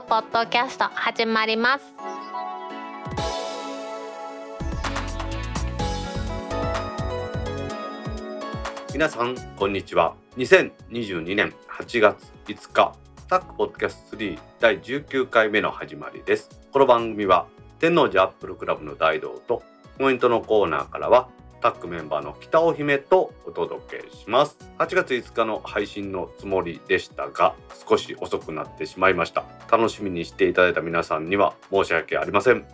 クポッドキャスト始まります。皆さんこんにちは。2022年8月5日タックポッドキャスト3第19回目の始まりです。この番組は天王寺アップルクラブの大道とコメントのコーナーからはタックメンバーの北尾姫とお届けします8月5日の配信のつもりでしたが少し遅くなってしまいました楽しみにしていただいた皆さんには申し訳ありません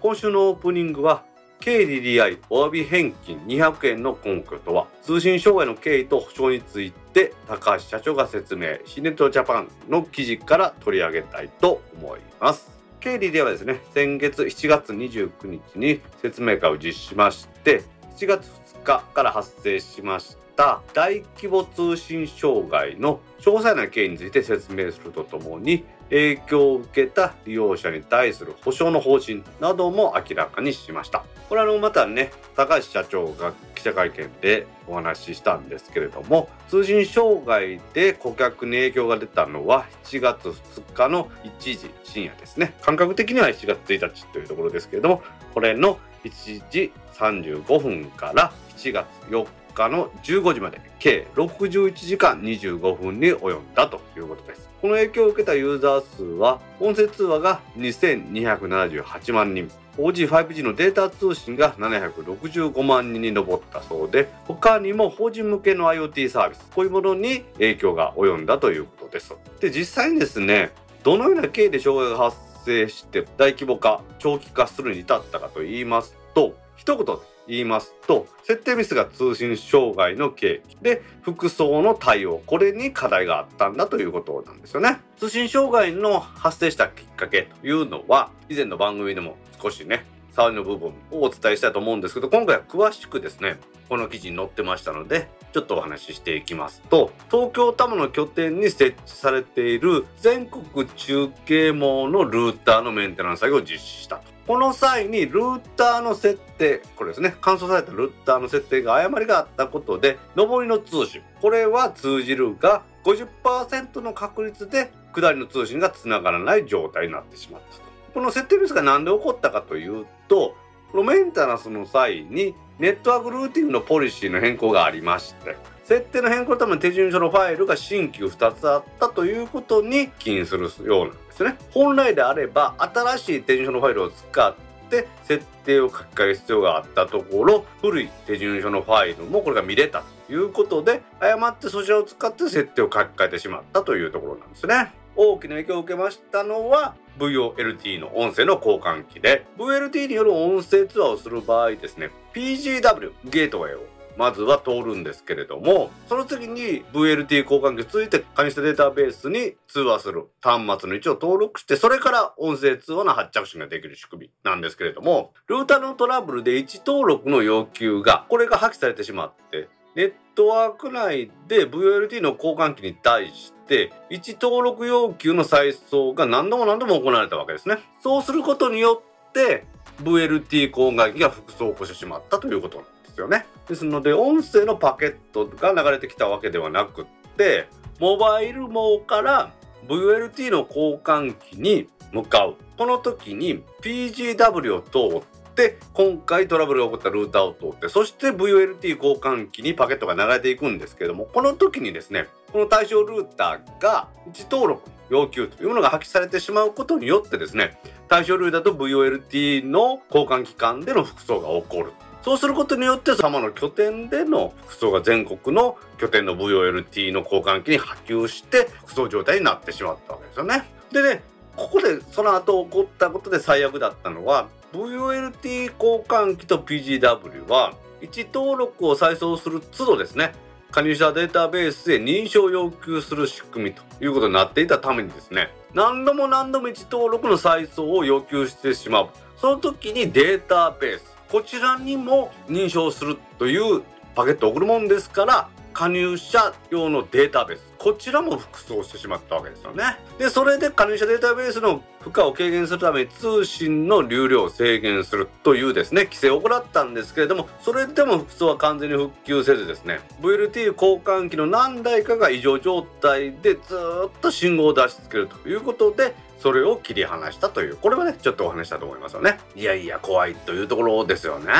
今週のオープニングは KDDI お詫び返金200円の根拠とは通信障害の経緯と保証について高橋社長が説明シネットジャパンの記事から取り上げたいと思います経理ではですね先月7月29日に説明会を実施しまして7月2日から発生しました大規模通信障害の詳細な経緯について説明するとともに影響を受けた利用者に対する保証の方針なども明らかにしました。これはあのまたね高橋社長が記者会見でお話ししたんですけれども通信障害で顧客に影響が出たのは7月2日の1時深夜ですね。感覚的には7月1日というところですけれどもこれの1時35分から7月4日の15時まで計61時間25分に及んだということです。この影響を受けたユーザー数は音声通話が2278万人。4G5G のデータ通信が765万人に上ったそうで他にも法人向けの IoT サービスこういうものに影響が及んだということです。で実際にですねどのような経緯で障害が発生して大規模化長期化するに至ったかと言いますと一言で言いますと設定ミスが通信障害の経緯で服装の対応。これに課題があったんだということなんですよね。通信障害の発生したきっかけというのは以前の番組でも少しね触りの部分をお伝えしたいと思うんですけど今回は詳しくですねこの記事に載ってましたのでちょっとお話ししていきますと東京多摩の拠点に設置されている全国中継網のルーターのメンテナンス作業を実施したと。この際にルーターの設定これですね。乾燥されたルーターの設定が誤りがあったことで上りの通信。これは通じるが50%の確率で下りの通信がつながらない状態になってしまったと。この設定ミスが何で起こったかというとこのメンテナンスの際にネットワークルーティングのポリシーの変更がありまして設定の変更のための手順書のファイルが新旧2つあったということに起因するようなんですね。本来であれば新しい手順書のファイルを使って設定を書き換える必要があったところ古い手順書のファイルもこれが見れたということで誤ってそちらを使って設定を書き換えてしまったというところなんですね。大きな影響を受けましたのは VOLT の音声の交換機で。VLT による音声通話をする場合ですね PGW ゲートウェイをまずは通るんですけれどもその次に VLT 交換機をついて加入したデータベースに通話する端末の位置を登録してそれから音声通話の発着信ができる仕組みなんですけれどもルーターのトラブルで位置登録の要求がこれが破棄されてしまってネットワーク内で VLT の交換機に対して位置登録要求の再送が何度も何度も行われたわけですね。そうすることによって VLT 交換機が複数起こしてしまったということですよね。ですので音声のパケットが流れてきたわけではなくってモバイル網から VLT の交換機に向かうこの時に PGW を通って今回トラブルが起こったルーターを通ってそして VLT 交換機にパケットが流れていくんですけれどもこの時にですねこの対象ルーターが位置登録要求というものが破棄されてしまうことによってですね対象ルーターと VLT の交換機間での複装が起こるそうすることによって様の拠点での複装が全国の拠点の VOLT の交換機に波及して複装状態になってしまったわけですよね。でねここでその後起こったことで最悪だったのは VOLT 交換機と PGW は位置登録を再送する都度ですね加入者データベースへ認証を要求する仕組みということになっていたためにですね何度も何度も位置登録の再送を要求してしまうその時にデータベースこちらにも認証するというパケットを送るもんですから加入者用のデータベースこちらも複装してしまったわけですよね。でそれで加入者データベースの負荷を軽減するために通信の流量を制限するというですね規制を行ったんですけれどもそれでも複装は完全に復旧せずですね VLT 交換機の何台かが異常状態でずっと信号を出し続けるということでそれを切り離したというこれはねちょっとお話したと思いますよね。いやいや怖いというところですよね。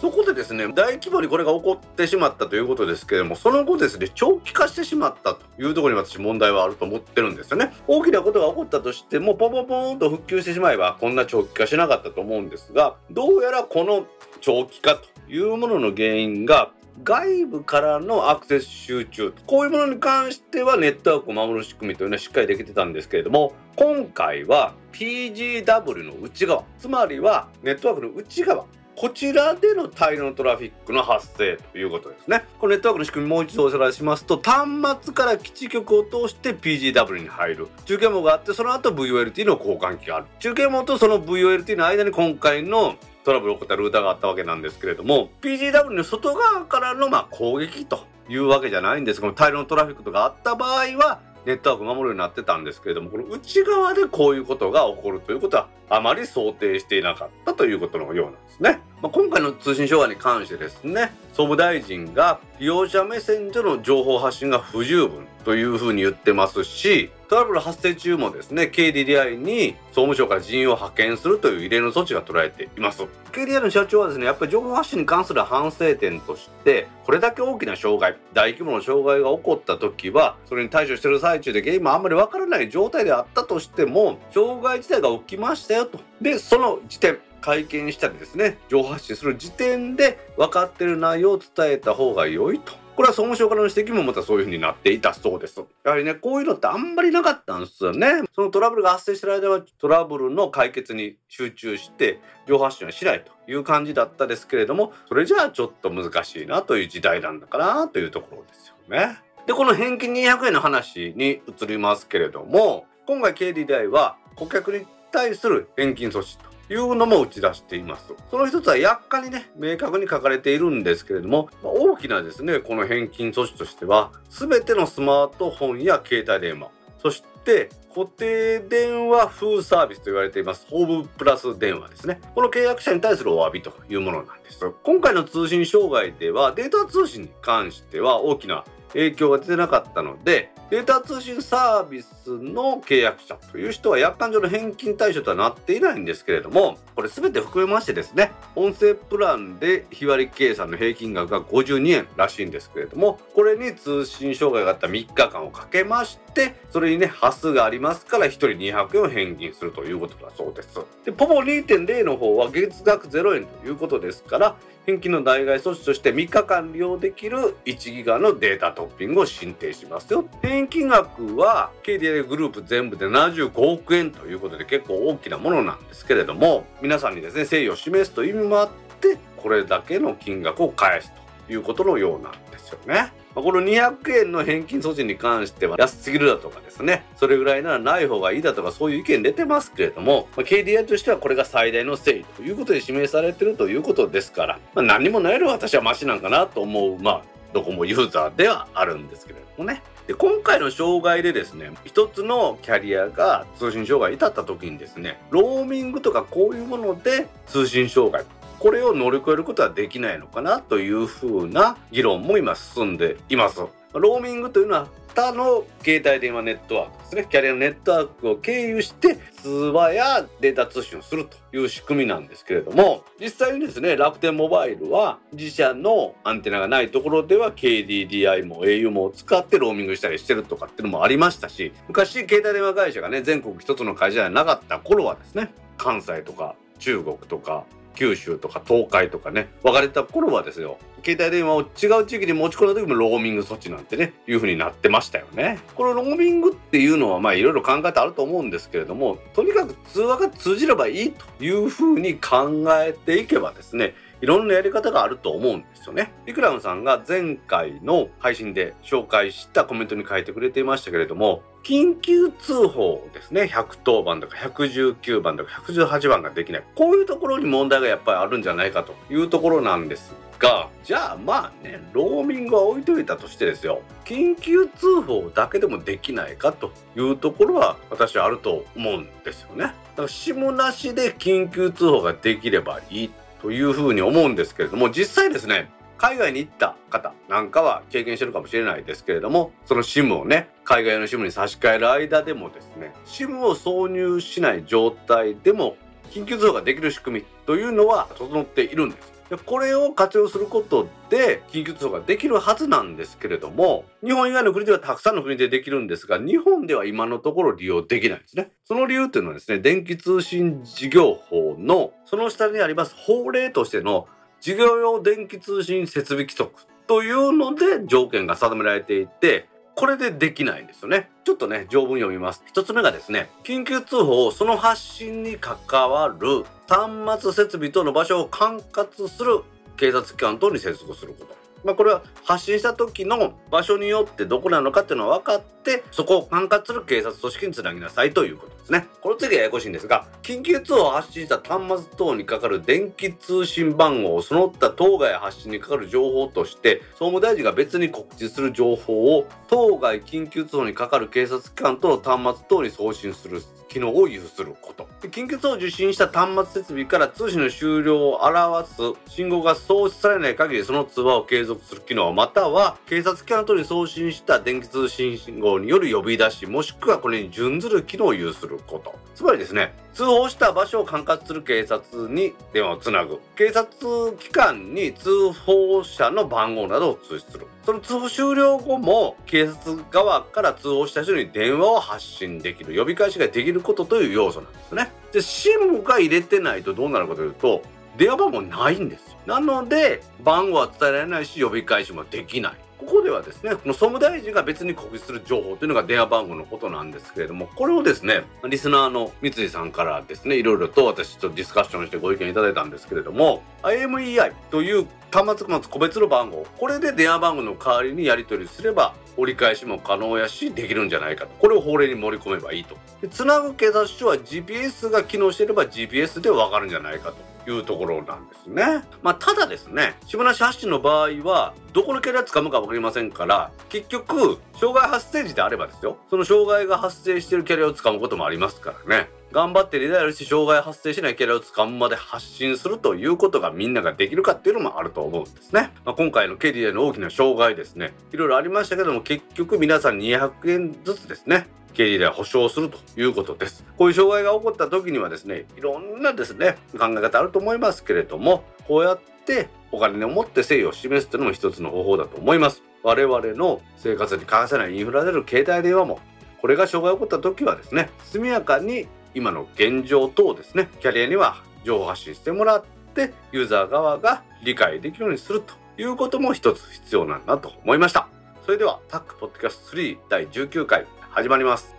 そこでですね大規模にこれが起こってしまったということですけれどもその後ですね長期化してしまったというところに私問題はあると思ってるんですよね。大きなことが起こったとしてもポンポンポンと復旧してしまえばこんな長期化しなかったと思うんですがどうやらこの長期化というものの原因が外部からのアクセス集中こういうものに関してはネットワークを守る仕組みというのはしっかりできてたんですけれども今回は PGW の内側つまりはネットワークの内側こちらでの大量のトラフィックの発生ということですね。このネットワークの仕組みもう一度おさらいしますと、端末から基地局を通して PGW に入る。中継網があって、その後 VOLT の交換機がある。中継網とその VOLT の間に今回のトラブルを起こったルーターがあったわけなんですけれども PGW の外側からのま攻撃というわけじゃないんです。が大量のトラフィックとかあった場合はネットワーク守るようになってたんですけれどもこの内側でこういうことが起こるということはあまり想定していなかったということのようなんですね。まあ、今回の通信障害に関してですね総務大臣が利用者目線での情報発信が不十分というふうに言ってますしトラブル発生中もですね KDDI に総務省から人員を派遣するという異例の措置が取られています KDDI の社長はですねやっぱり情報発信に関する反省点としてこれだけ大きな障害大規模な障害が起こった時はそれに対処してる最中で原因もあんまりわからない状態であったとしても障害自体が起きましたよとでその時点会見したりですね情報発信する時点で分かってる内容を伝えた方が良いとこれは総務省からの指摘もまたそういうふうになっていたそうです。やはりね、こういうのってあんまりなかったんですよね。そのトラブルが発生してる間はトラブルの解決に集中して情報発信はしないという感じだったですけれども、それじゃあちょっと難しいなという時代なんだかなというところですよね。で、この返金200円の話に移りますけれども、今回 KDDI は顧客に対する返金措置というのも打ち出しています。その一つは約款にね、明確に書かれているんですけれどもま、大きなですね、この返金措置としては、全てのスマートフォンや携帯電話、そして固定電話風サービスと言われていますホームプラス電話ですねこの契約者に対するお詫びというものなんです今回の通信障害ではデータ通信に関しては大きな影響が出てなかったのでデータ通信サービスの契約者という人は約款上の返金対象とはなっていないんですけれどもこれ全て含めましてですね音声プランで日割り計算の平均額が52円らしいんですけれどもこれに通信障害があった3日間をかけましてそれにね端数がありますから1人200円を返金するということだそうです。でポポ2.0の方は月額0円ということですから返金の代替措置として3日間利用できる1ギガのデータトッピングを申請しますよ。返金額は KDI グループ全部で75億円ということで結構大きなものなんですけれども皆さんにですね誠意を示すという意味もあってこれだけの金額を返すということのようなんですよね。この200円の返金措置に関しては安すぎるだとかですね、それぐらいならない方がいいだとかそういう意見出てますけれども、まあ、KDI としてはこれが最大の誠意ということで示されてるということですから、まあ、何もないより私はマシなんかなと思う、まあ、ドコモユーザーではあるんですけれどもね。で今回の障害でですね一つのキャリアが通信障害に至った時にですねローミングとかこういうもので通信障害これを乗り越えることはできないのかなというふうな議論も今進んでいます。ローミングというのは他の携帯電話ネットワークですね。キャリアのネットワークを経由して通話やデータ通信をするという仕組みなんですけれども、実際にですね、楽天モバイルは自社のアンテナがないところでは KDDI も au も使ってローミングしたりしてるとかっていうのもありましたし、昔携帯電話会社がね、全国一つの会社じゃなかった頃はですね、関西とか中国とか九州とか東海とかね別れた頃はですよ携帯電話を違う地域に持ち込んだ時もローミング措置なんてねいう風になってましたよね。このローミングっていうのはまあいろいろ考えてあると思うんですけれどもとにかく通話が通じればいいという風に考えていけばですねいろんなやり方があると思うんですよね。イクラムさんが前回の配信で紹介したコメントに書いてくれていましたけれども、緊急通報ですね、110番とか119番とか118番ができない。こういうところに問題がやっぱりあるんじゃないかというところなんですが、じゃあまあね、ローミングは置いといたとしてですよ、緊急通報だけでもできないかというところは私はあると思うんですよね。だから SIM なしで緊急通報ができればいいというふうに思うんですけれども実際ですね海外に行った方なんかは経験してるかもしれないですけれどもその SIM をね海外の SIM に差し替える間でもですね SIM を挿入しない状態でも緊急通報ができる仕組みというのは整っているんです。これを活用することで緊急通報ができるはずなんですけれども日本以外の国ではたくさんの国でできるんですが日本では今のところ利用できないんですね。その理由というのはですね電気通信事業法のその下にあります法令としての事業用電気通信設備規則というので条件が定められていてこれでできないんですよね。ちょっとね、条文読みます。一つ目がですね、緊急通報、その発信に関わる端末設備等の場所を管轄する警察機関等に接続すること。まあ、これは発信した時の場所によってどこなのかっていうのは分かってそこを管轄する警察組織につなぎなさいということですね。この次はややこしいんですが緊急通報を発信した端末等にかかる電気通信番号をその他当該発信にかかる情報として総務大臣が別に告知する情報を当該緊急通報にかかる警察機関との端末等に送信する機能を有すること緊急通報を受信した端末設備から通信の終了を表す信号が送出されない限りその通話を継続する機能または警察機関等に送信した電気通信信号による呼び出しもしくはこれに準ずる機能を有すること。つまりですね通報した場所を管轄する警察に電話をつなぐ。警察機関に通報者の番号などを通知する。その通報終了後も警察側から通報した人に電話を発信できる。呼び返しができることという要素なんですね。で SIM が入れてないとどうなるかというと電話番号ないんですよ。なので番号は伝えられないし呼び返しもできない。ここではですねこの総務大臣が別に告知する情報というのが電話番号のことなんですけれどもこれをですねリスナーの三井さんからですねいろいろと私ちょっとディスカッションしてご意見いただいたんですけれども IMEI という端末個別の番号これで電話番号の代わりにやり取りすれば折り返しも可能やしできるんじゃないかと。これを法令に盛り込めばいいと。つなぐ警察署は GPS が機能していれば GPS でわかるんじゃないかと。いうところなんですね。まあ、ただですね、島梨発信の場合は、どこのキャリア使うか分かりませんから、結局、障害発生時であればですよ、その障害が発生してるキャリアを使うこともありますからね。頑張ってリダイヤルして障害発生しないキャリアを使うまで発信するということがみんなができるかっていうのもあると思うんですね。まあ、今回のケリアの大きな障害ですね。いろいろありましたけども結局皆さん200円ずつですね。経理で保証するということです。こういう障害が起こった時にはですね、いろんなですね、考え方あると思いますけれども、こうやってお金を持って誠意を示すというのも一つの方法だと思います。我々の生活に欠かせないインフラである携帯電話も、これが障害が起こった時はですね、速やかに今の現状等ですね、キャリアには情報発信してもらって、ユーザー側が理解できるようにするということも一つ必要なんだと思いました。それではタックポッドキャスト3第19回始まります。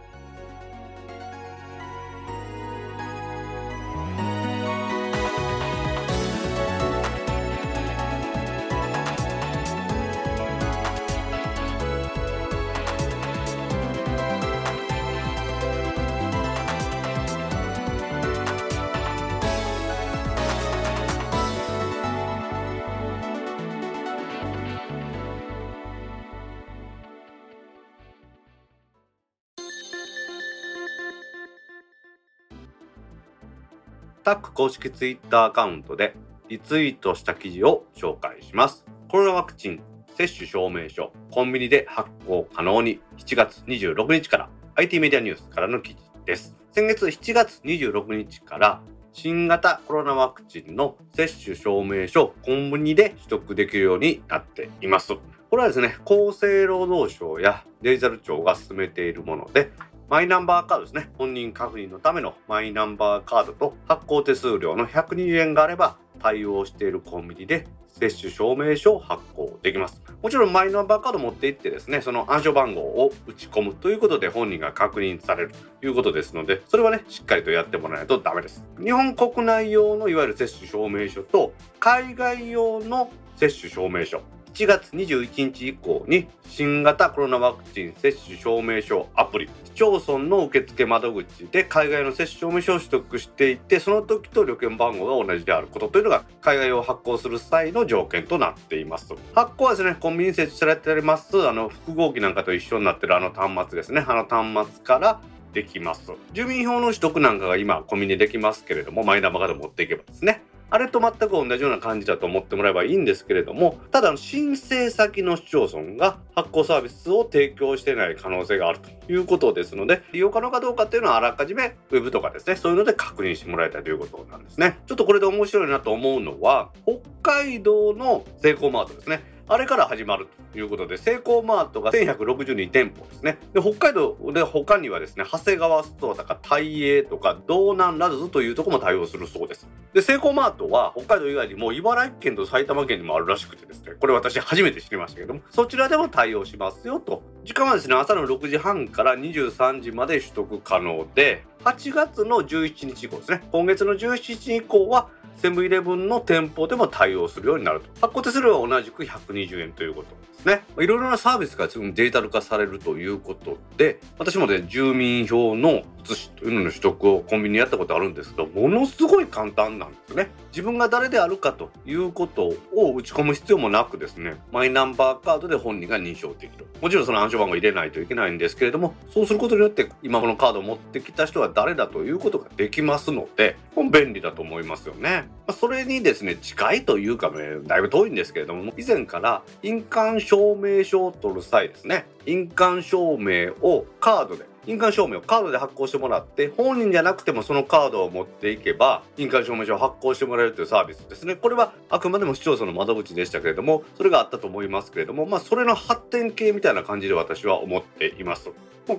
タック公式ツイッターアカウントでリツイートした記事を紹介します。コロナワクチン接種証明書コンビニで発行可能に7月26日から IT メディアニュースからの記事です。先月7月26日から新型コロナワクチンの接種証明書コンビニで取得できるようになっています。これはですね、厚生労働省やデジタル庁が進めているもので、マイナンバーカードですね。本人確認のためのマイナンバーカードと発行手数料の120円があれば対応しているコンビニで接種証明書を発行できます。もちろんマイナンバーカード持って行ってですね、その暗証番号を打ち込むということで本人が確認されるということですので、それはね、しっかりとやってもらわないとダメです。日本国内用のいわゆる接種証明書と海外用の接種証明書7月21日以降に新型コロナワクチン接種証明書アプリ市町村の受付窓口で海外の接種証明書を取得していてその時と旅券番号が同じであることというのが海外を発行する際の条件となっています。発行はですねコンビニに設置されておりますあの複合機なんかと一緒になってるあの端末ですね。あの端末からできます。住民票の取得なんかが今コンビニでできますけれどもマイナンバーカード持っていけばですね。あれと全く同じような感じだと思ってもらえばいいんですけれどもただ申請先の市町村が発行サービスを提供してない可能性があるということですので利用可能かどうかっていうのはあらかじめ web とかですねそういうので確認してもらいたいということなんですね。ちょっとこれで面白いなと思うのは北海道のセイコーマートですね。あれから始まるということで、セイコーマートが1162店舗ですね。で、北海道で他にはですね、長谷川ストアとか大英とか道南ラズというところも対応するそうです。で、セイコーマートは北海道以外にも茨城県と埼玉県にもあるらしくてですね、これ私初めて知りましたけども、そちらでも対応しますよと。時間はですね、朝の6時半から23時まで取得可能で、8月の11日以降ですね、今月の17日以降はセブンイレブンの店舗でも対応するようになると。発行手数料は同じく120円ということですね。いろいろなサービスがデジタル化されるということで、私もね、住民票の写しというのの取得をコンビニでやったことあるんですけど、ものすごい簡単なんですね。自分が誰であるかということを打ち込む必要もなくですね、マイナンバーカードで本人が認証できる。もちろんその暗証番号入れないといけないんですけれども、そうすることによって今このカードを持ってきた人は誰だということができますので、便利だと思いますよね。それにですね、近いというかね、だいぶ遠いんですけれども、以前から印鑑証明書を取る際ですね、印鑑証明をカードで印鑑証明をカードで発行してもらって本人じゃなくてもそのカードを持っていけば印鑑証明書を発行してもらえるというサービスですね。これはあくまでも市町村の窓口でしたけれどもそれがあったと思いますけれどもまあそれの発展系みたいな感じで私は思っています。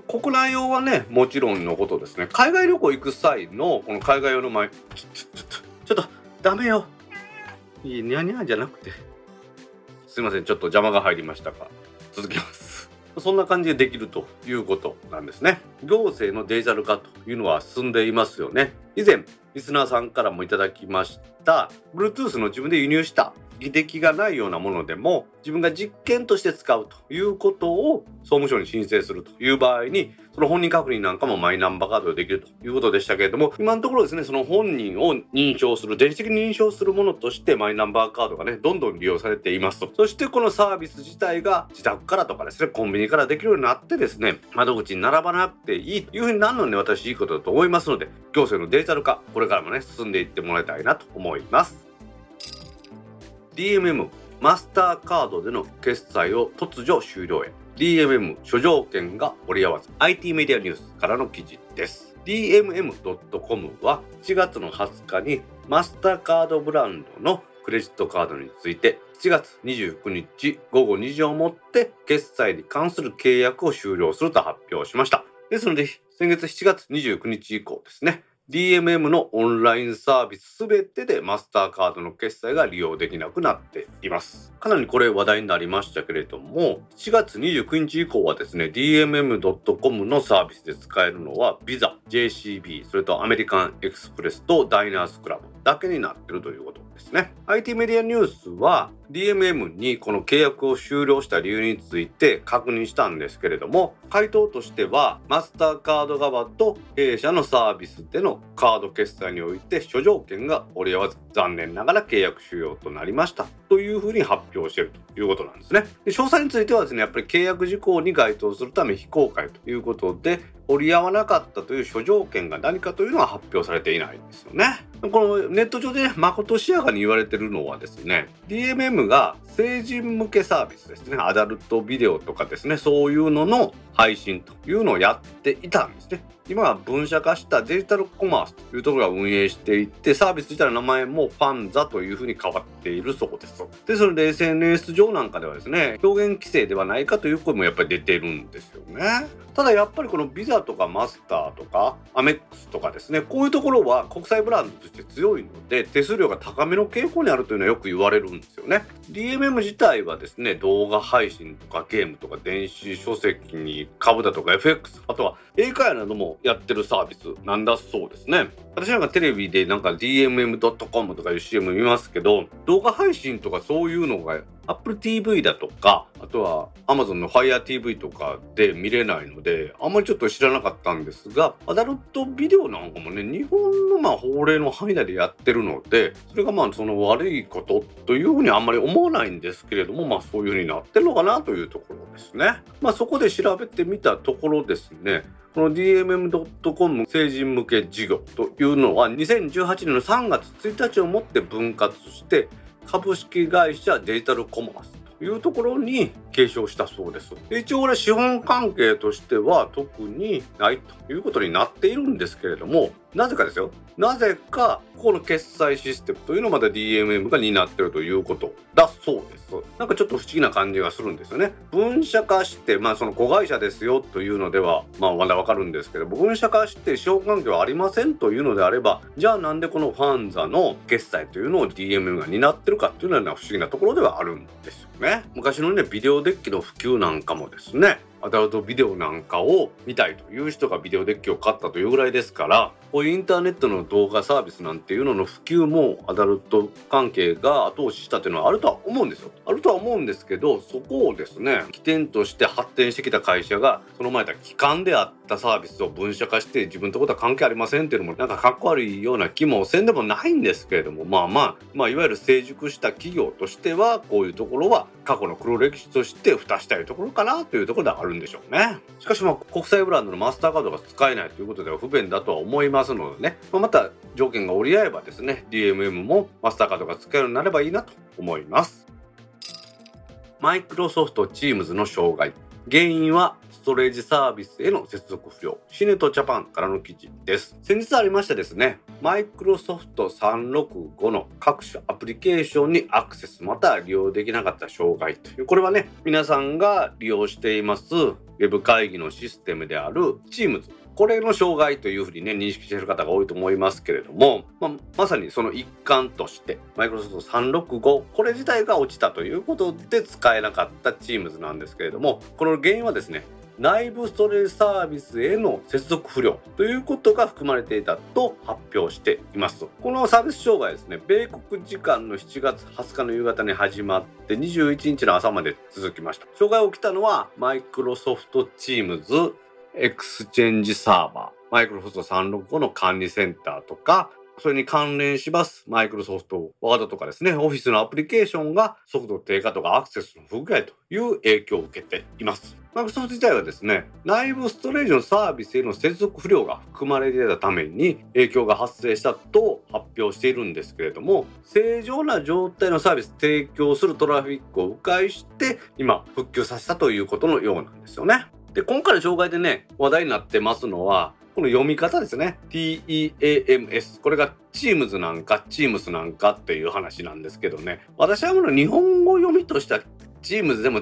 国内用はねもちろんのことですね。海外旅行行く際のこの海外用の前ちょちょちょっとちょっとダメよいいニャニャじゃなくてすいませんちょっと邪魔が入りましたが続きますそんな感じでできるということなんですね。行政のデジタル化というのは進んでいますよね。以前、リスナーさんからもいただきました Bluetooth の自分で輸入した履歴がないようなものでも自分が実験として使うということを総務省に申請するという場合にその本人確認なんかもマイナンバーカードでできるということでしたけれども今のところですねその本人を認証する電子的に認証するものとしてマイナンバーカードがねどんどん利用されていますと。そしてこのサービス自体が自宅からとかですねコンビニからできるようになってですね窓口に並ばなくていいというふうになるので私いいことだと思いますので行政のデジタル化これからもね進んでいってもらいたいなと思います。DMM マスターカードでの決済を突如終了へ。DMM 諸条件が折り合わず IT メディアニュースからの記事です。DMM.com は7月の20日にマスターカードブランドのクレジットカードについて7月29日午後2時をもって決済に関する契約を終了すると発表しました。ですので先月7月29日以降ですね。DMM のオンラインサービスすべてでマスターカードの決済が利用できなくなっています。かなりこれ話題になりましたけれども、4月29日以降はですね、DMM.com のサービスで使えるのは Visa、JCB、それとアメリカンエクスプレスとダイナースクラブだけになっているということですね。IT メディアニュースは DMM にこの契約を終了した理由について確認したんですけれども回答としてはマスターカード側と弊社のサービスでのカード決済において諸条件が折り合わず残念ながら契約終了となりました。というふうに発表しているということなんですね。で詳細についてはですねやっぱり契約事項に該当するため非公開ということで折り合わなかったという諸条件が何かというのは発表されていないんですよね。このネット上でまことしやかに言われてるのはですね DMM が成人向けサービスですねアダルトビデオとかですねそういうのの配信というのをやっていたんですね。今は分社化したデジタルコマースというところが運営していてサービス自体の名前もファンザというふうに変わっているそうです。でそれで SNS 上なんかではですね表現規制ではないかという声もやっぱり出てるんですよね。ただやっぱりこのビザとかマスターとかアメックスとかですねこういうところは国際ブランドとして強いので手数料が高めの傾向にあるというのはよく言われるんですよね。DMM 自体はですね動画配信とかゲームとか電子書籍に株だとか FX あとは英会話などもやってるサービスなんだそうですね。私なんかテレビでなんか DMM.com とかいう CM 見ますけど動画配信とかそういうのが Apple TV だとか、あとは Amazon の Fire TV とかで見れないので、あんまりちょっと知らなかったんですが、アダルトビデオなんかもね、日本のまあ法令の範囲内でやってるので、それがまあその悪いことというふうにあんまり思わないんですけれども、まあそういうふうになってるのかなというところですね。まあそこで調べてみたところですね、この DMM.com 成人向け事業というのは2018年の3月1日をもって分割して株式会社デジタルコマースいうところに継承したそうです。一応これ資本関係としては特にないということになっているんですけれどもなぜかですよなぜかこの決済システムというのをまた DMM が担っているということだそうです。なんかちょっと不思議な感じがするんですよね。分社化して、まあその子会社ですよというのでは、まあまだわかるんですけど、分社化して資本関係はありませんというのであれば、じゃあなんでこのファンザの決済というのを DMM が担ってるかっていうのは不思議なところではあるんですよね。昔のね、ビデオデッキの普及なんかもですね、アダルトビデオなんかを見たいという人がビデオデッキを買ったというぐらいですからこういうインターネットの動画サービスなんていうのの普及もアダルト関係が後押ししたというのはあるとは思うんですよ。あるとは思うんですけどそこをですね起点として発展してきた会社がその前だ機関であったサービスを分社化して自分とことは関係ありませんっていうのもなんかかっこ悪いような気もせんでもないんですけれどもまあまあまあいわゆる成熟した企業としてはこういうところは過去の黒歴史として蓋したいところかなというところではあるんでしょうね。しかしまあ国際ブランドのマスターカードが使えないということでは不便だとは思いますのでね、まあ、また条件が折り合えばですね DMM もマスターカードが使えるようになればいいなと思います。マイクロソフト Teams の障害原因はストレージサービスへの接続不良。シネトジャパンからの記事です。先日ありましたですね、マイクロソフト365の各種アプリケーションにアクセスまた利用できなかった障害という、これはね、皆さんが利用していますウェブ会議のシステムである Teams これの障害というふうにね、認識している方が多いと思いますけれども、まあ、まさにその一環として、マイクロソフト365、これ自体が落ちたということで使えなかった Teams なんですけれども、この原因はですね、内部ストレージサービスへの接続不良ということが含まれていたと発表しています。このサービス障害ですね、米国時間の7月20日の夕方に始まって21日の朝まで続きました。障害が起きたのはマイクロソフト Teams エクスチェンジサーバー、マイクロソフト365の管理センターとか、それに関連します。マイクロソフトワードとかですね、オフィスのアプリケーションが速度低下とかアクセスの不具合という影響を受けています。マイクロソフト自体はですね、内部ストレージのサービスへの接続不良が含まれていたために影響が発生したと発表しているんですけれども、正常な状態のサービス提供するトラフィックを迂回して今復旧させたということのようなんですよね。で、今回の障害でね、話題になってますのは、この読み方ですね。TEAMS。これが Teams なんか Teams なんかっていう話なんですけどね。私はこの日本語読みとしては Teams でも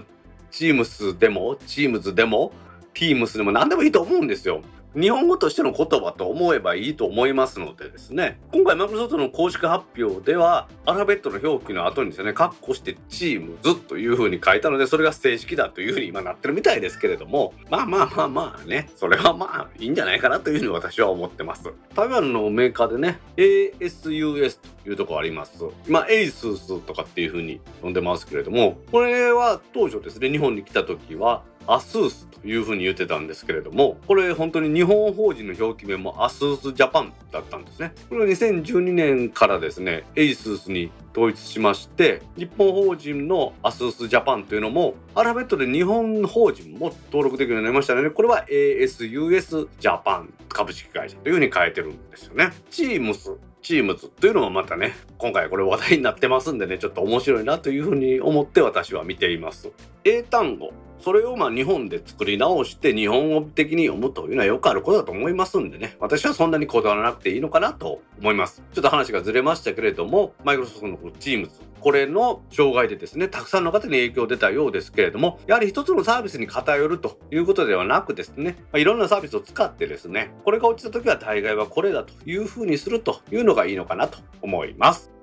Teams でも Teams でも Teams でも何でもいいと思うんですよ。日本語としての言葉と思えばいいと思いますのでですね。今回マイクロソフトの公式発表ではアルファベットの表記の後にですねカッコしてチームズというふうに書いたのでそれが正式だというふうに今なってるみたいですけれどもまあまあまあまあねそれはまあいいんじゃないかなというふうに私は思ってます。台湾のメーカーでね ASUS というとこあります。今 ASUS とかっていうふうに呼んでますけれどもこれは当初ですね日本に来た時はアスースというふうに言ってたんですけれどもこれ本当に日本法人の表記名もアスースジャパンだったんですね。これは2012年からですねエイスースに統一しまして日本法人のアスースジャパンというのもアルファベットで日本法人も登録できるようになりましたのでこれは ASUS ジャパン株式会社というふうに変えてるんですよね。チームスチームズというのもまたね今回これ話題になってますんでねちょっと面白いなというふうに思って私は見ています。英単語。それをまあ日本で作り直して日本語的に読むというのはよくあることだと思いますんでね。私はそんなにこだわらなくていいのかなと思います。ちょっと話がずれましたけれどもマイクロソフトの Teams これの障害でですねたくさんの方に影響出たようですけれどもやはり一つのサービスに偏るということではなくですね、まあ、いろんなサービスを使ってですねこれが落ちた時は大概はこれだというふうにするというのがいいのかなと思います。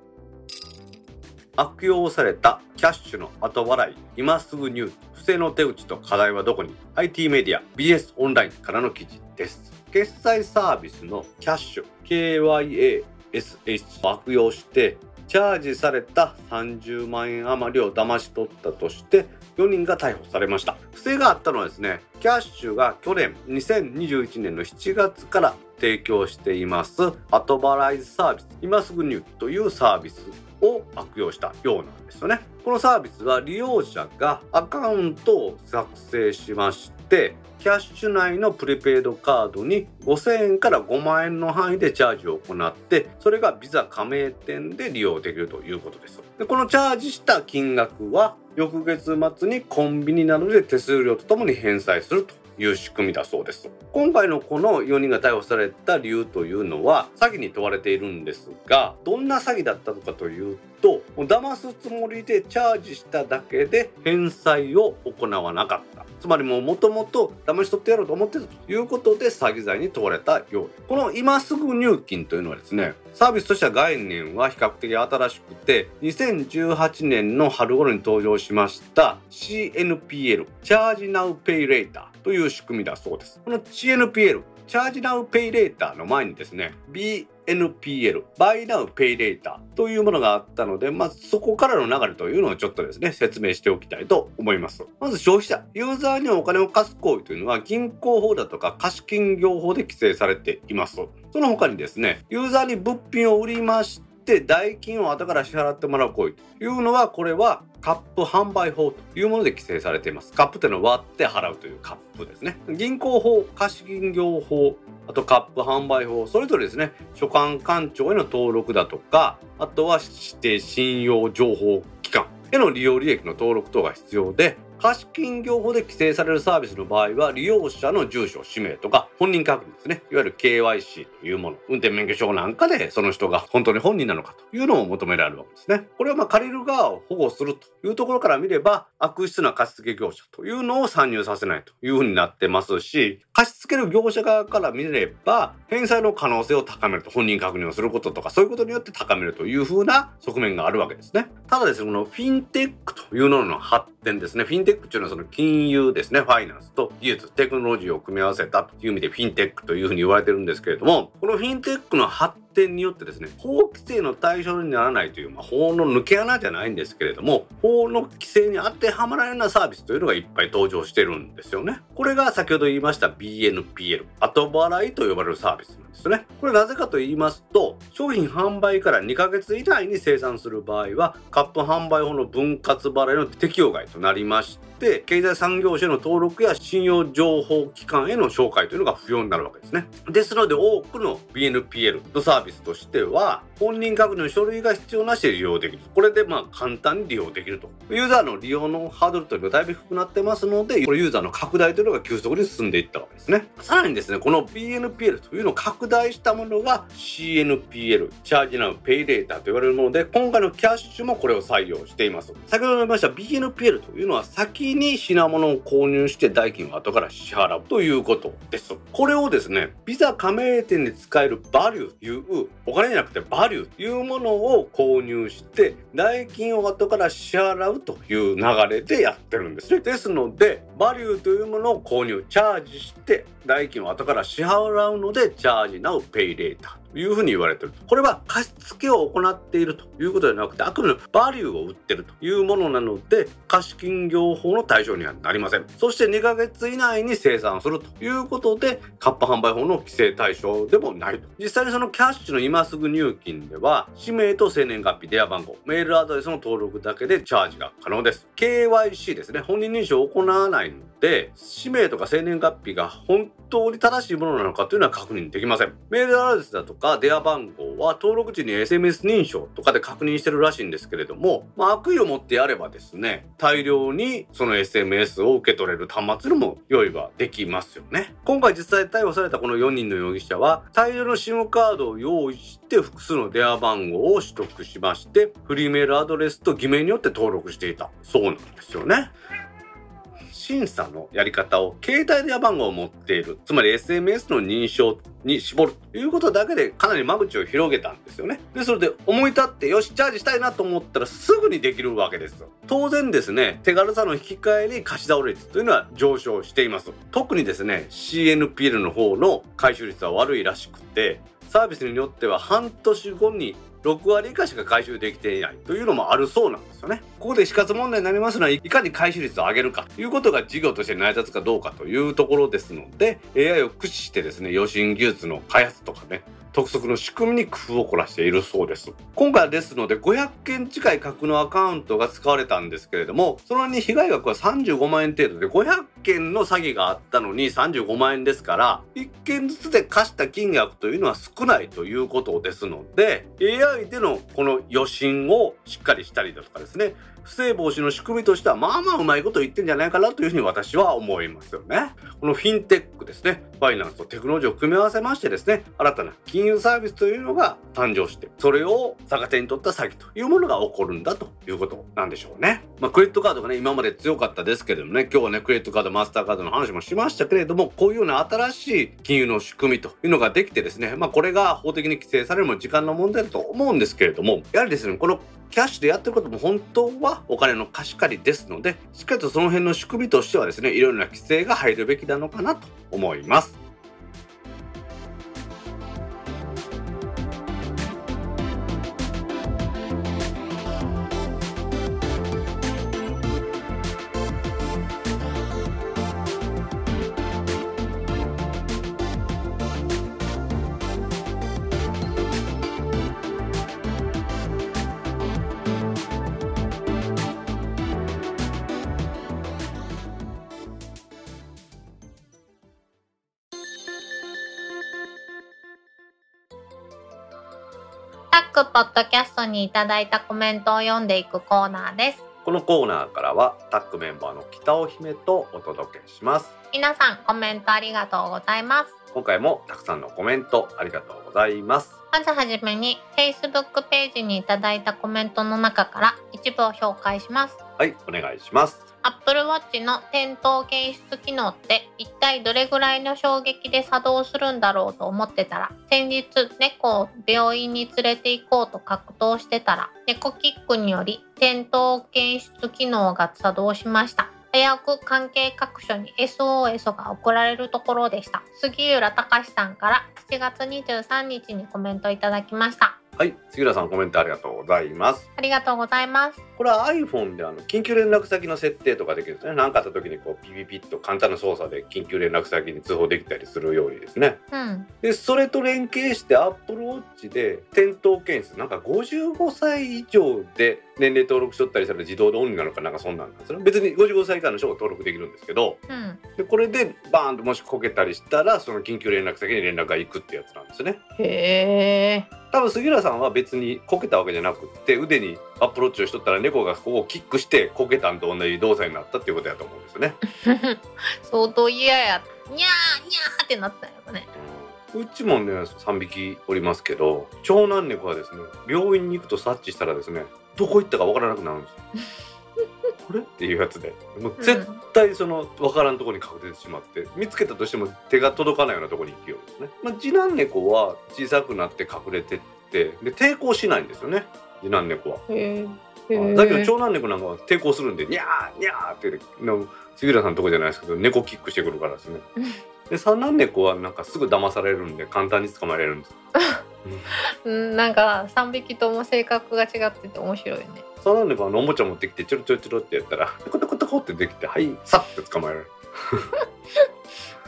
悪用されたキャッシュの後払い今すぐニュース不正の手口と課題はどこに ?IT メディア BS オンラインからの記事です。決済サービスのキャッシュ KYASH を悪用してチャージされた30万円余りを騙し取ったとして4人が逮捕されました不正があったのはですねキャッシュが去年2021年の7月から提供しています。後払いサービス今すぐ入というサービスを悪用したようなんですよね。このサービスは利用者がアカウントを作成しましてキャッシュ内のプリペイドカードに5000円から5万円の範囲でチャージを行ってそれがビザ加盟店で利用できるということです。でこのチャージした金額は翌月末にコンビニなどで手数料とともに返済すると。いう仕組みだそうです。今回のこの4人が逮捕された理由というのは詐欺に問われているんですがどんな詐欺だったのかというと騙すつもりでチャージしただけで返済を行わなかった。つまりももともと騙し取ってやろうと思ってたということで詐欺罪に問われたようですこの今すぐ入金というのはですねサービスとしては概念は比較的新しくて2018年の春頃に登場しました CNPL チャージナウペイレーター。という仕組みだそうですこの CNPL チャージナウペイレーターの前にですね BNPL、Buy Now Pay Later というものがあったので、まずそこからの流れというのをちょっとですね、説明しておきたいと思います。まず消費者、ユーザーにお金を貸す行為というのは銀行法だとか貸金業法で規制されています。その他にですね、ユーザーに物品を売りまして、って代金を後から支払ってもらう行為というのは、これはカップ販売法というもので規制されています。カップというのは割って払うというカップですね。銀行法、貸金業法、あとカップ販売法、それぞれですね、所管官庁への登録だとか、あとは指定信用情報機関への利用履歴の登録等が必要で、貸金業法で規制されるサービスの場合は利用者の住所、氏名とか本人確認ですね。いわゆる KYC というもの。運転免許証なんかでその人が本当に本人なのかというのを求められるわけですね。これはま借りる側を保護するというところから見れば悪質な貸付業者というのを参入させないというふうになってますし、貸し付ける業者側から見れば返済の可能性を高めると本人確認をすることとかそういうことによって高めるというふうな側面があるわけですね。ただですね、このフィンテックというのの発展ですね。フィンテテックっていうのはその金融ですね、ファイナンスと技術、テクノロジーを組み合わせたという意味でフィンテックというふうに言われてるんですけれども、このフィンテックの発展によってですね、法規制の対象にならないという、まあ、法の抜け穴じゃないんですけれども、法の規制に当てはまらないようなサービスというのがいっぱい登場してるんですよね。これが先ほど言いました BNPL、後払いと呼ばれるサービスなんですね。これなぜかと言いますと、商品販売から2ヶ月以内に生産する場合は、カップ販売法の分割払いの適用外となりまして、経済産業省の登録や信用情報機関への紹介というのが不要になるわけですね。ですので多くの BNPL のサービスとしては、本人確認の書類が必要なしで利用できる。これでまあ簡単に利用できると。ユーザーの利用のハードルというのがだいぶ低くなってますので、このユーザーの拡大というのが急速に進んでいったわけですね。さらにですね、この BNPL というのを拡大したものが CNPL、チャージナウペイレーターと言われるもので、今回のキャッシュもこれを採用しています。先ほど言いました BNPL というのは先に品物を購入して代金を後から支払うということです。これをですね、ビザ加盟店で使えるバリューというお金じゃなくてバリューというものを購入して代金を後から支払うという流れでやってるんですね。ですのでバリューというものを購入チャージして代金を後から支払うのでチャージナウペイレーターいうふうに言われてる。これは貸付を行っているということではなくてあくまでバリューを売ってるというものなので貸金業法の対象にはなりません。そして2ヶ月以内に生産するということでカッパ販売法の規制対象でもないと。実際にそのキャッシュの今すぐ入金では氏名と生年月日電話番号メールアドレスの登録だけでチャージが可能です。KYC ですね。本人認証を行わないので氏名とか生年月日が本当に正しいものなのかというのは確認できません。メールアドレスだとか電話番号は登録時に SMS 認証とかで確認してるらしいんですけれども、まあ、悪意を持ってやればですね大量にその SMS を受け取れる端末でも用意はできますよね。今回実際逮捕されたこの4人の容疑者は大量の SIM カードを用意して複数の電話番号を取得しましてフリーメールアドレスと偽名によって登録していたそうなんですよね。審査のやり方を携帯電話番号を持っているつまり SMS の認証に絞るということだけでかなり間口を広げたんですよね。でそれで思い立ってよしチャージしたいなと思ったらすぐにできるわけですよ。当然ですね手軽さの引き換えに貸し倒れ率というのは上昇しています。特にですね CNPL の方の回収率は悪いらしくてサービスによっては半年後に6割以下しか回収できていないというのもあるそうなんですよね。ここで死活問題になりますのは、いかに回収率を上げるかということが事業として成り立つかどうかというところですので、AI を駆使してですね、予診技術の開発とかね、督促の仕組みに工夫を凝らしているそうです。今回ですので500件近い架空のアカウントが使われたんですけれども、そのに被害額は35万円程度で500件の詐欺があったのに35万円ですから1件ずつで貸した金額というのは少ないということですので AI でのこの予診をしっかりしたりだとかですね不正防止の仕組みとしてはまあまあうまいこと言ってんじゃないかなというふうに私は思いますよね。このフィンテックですね、ファイナンスとテクノロジーを組み合わせましてですね、新たな金融サービスというのが誕生して、それを逆手に取った詐欺というものが起こるんだということなんでしょうね。まあ、クレジットカードがね、今まで強かったですけれどもね、今日はね、クレジットカード、マスターカードの話もしましたけれども、こういうような新しい金融の仕組みというのができてですね、まあ、これが法的に規制されるも時間の問題だと思うんですけれども、やはりですね、このキャッシュでやってることも本当はお金の貸し借りですので、しっかりとその辺の仕組みとしてはですね、いろいろな規制が入るべきなのかなと思います。各ポッドキャストにいただいたコメントを読んでいくコーナーです。このコーナーからはタッグメンバーの北尾姫とお届けします。皆さんコメントありがとうございます。今回もたくさんのコメントありがとうございます。まずはじめに Facebook ページにいただいたコメントの中から一部を紹介します。はいお願いします Apple Watch の転倒検出機能って一体どれぐらいの衝撃で作動するんだろうと思ってたら先日猫を病院に連れて行こうと格闘してたら猫キックにより転倒検出機能が作動しました。早く関係各所に SOS が送られるところでした。杉浦隆さんから7月23日にコメントいただきました。はい杉浦さんコメントありがとうございます。ありがとうございますこれは iPhone であの緊急連絡先の設定とかできるんですね。何かあった時にこうピピピッと簡単な操作で緊急連絡先に通報できたりするようにですね。うん。でそれと連携して Apple Watch で転倒検出。なんか55歳以上で年齢登録しとったりしたら自動でオンになるかなんかそんなんなんですよ別に55歳以下の人が登録できるんですけど。うん。でこれでバーンともしこけたりしたらその緊急連絡先に連絡が行くってやつなんですね。へえ多分杉浦さんは別にこけたわけじゃなくって腕にアプローチをしとったら猫がここをキックしてこけたんと同じ動作になったっていうことやと思うんですよね。相当嫌やにゃーにゃーってなったよねうちもね3匹おりますけど長男猫はですね病院に行くと察知したらですねどこ行ったかわからなくなるんですよ。これっていうやつでもう絶対その分からんところに隠れてしまって見つけたとしても手が届かないようなところに行くようですね。まあ、次男猫は小さくなって隠れてってで抵抗しないんですよね次男猫は。へだけど長男猫なんかは抵抗するんでニャーニャーっての杉浦さんのとこじゃないですけど猫キックしてくるからですね。で三男猫はなんかすぐ騙されるんで簡単に捕まえられるんです。うんなんか3匹とも性格が違ってて面白いね三男猫はおもちゃ持ってきてちょろちょろちょろってやったらトコトコトコってできてはいさって捕まえられる。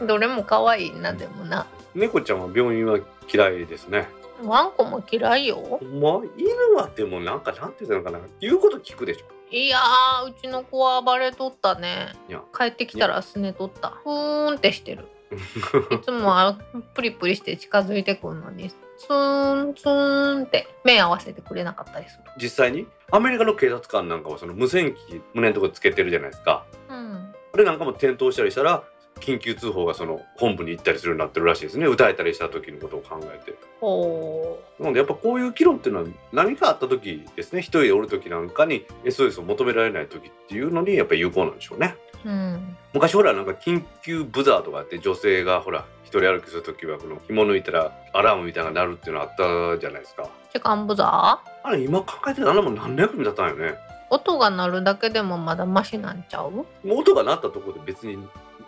どれも可愛いなでもな猫ちゃんは病院は嫌いですね。ワンコも嫌いよ。まあ犬はでもなんかなんていうのかな。言うこと聞くでしょ。いやーうちの子は暴れとったね。帰ってきたらすねとった。ふーんってしてる。いつもあプリプリして近づいてくるのに。ツーンツーンって目合わせてくれなかったりする。実際に？アメリカの警察官なんかはその無線機胸のとこつけてるじゃないですか。うん。これなんかも転倒したりしたら緊急通報がその本部に行ったりするようになってるらしいですね。歌えたりした時のことを考えて。ほなのでやっぱこういう議論っていうのは何かあった時ですね。一人でおる時なんかに SOS を求められない時っていうのにやっぱり有効なんでしょうね。ううん。昔ほらなんか緊急ブザーとかあって女性がほら一人歩きする時はこの紐抜いたらアラームみたいな鳴るっていうのあったじゃないですか。時間ブザー？あれ今考えてたらあんなもん何の役に立ったんよね。音が鳴るだけでもまだマシなんちゃう？音が鳴ったところで別に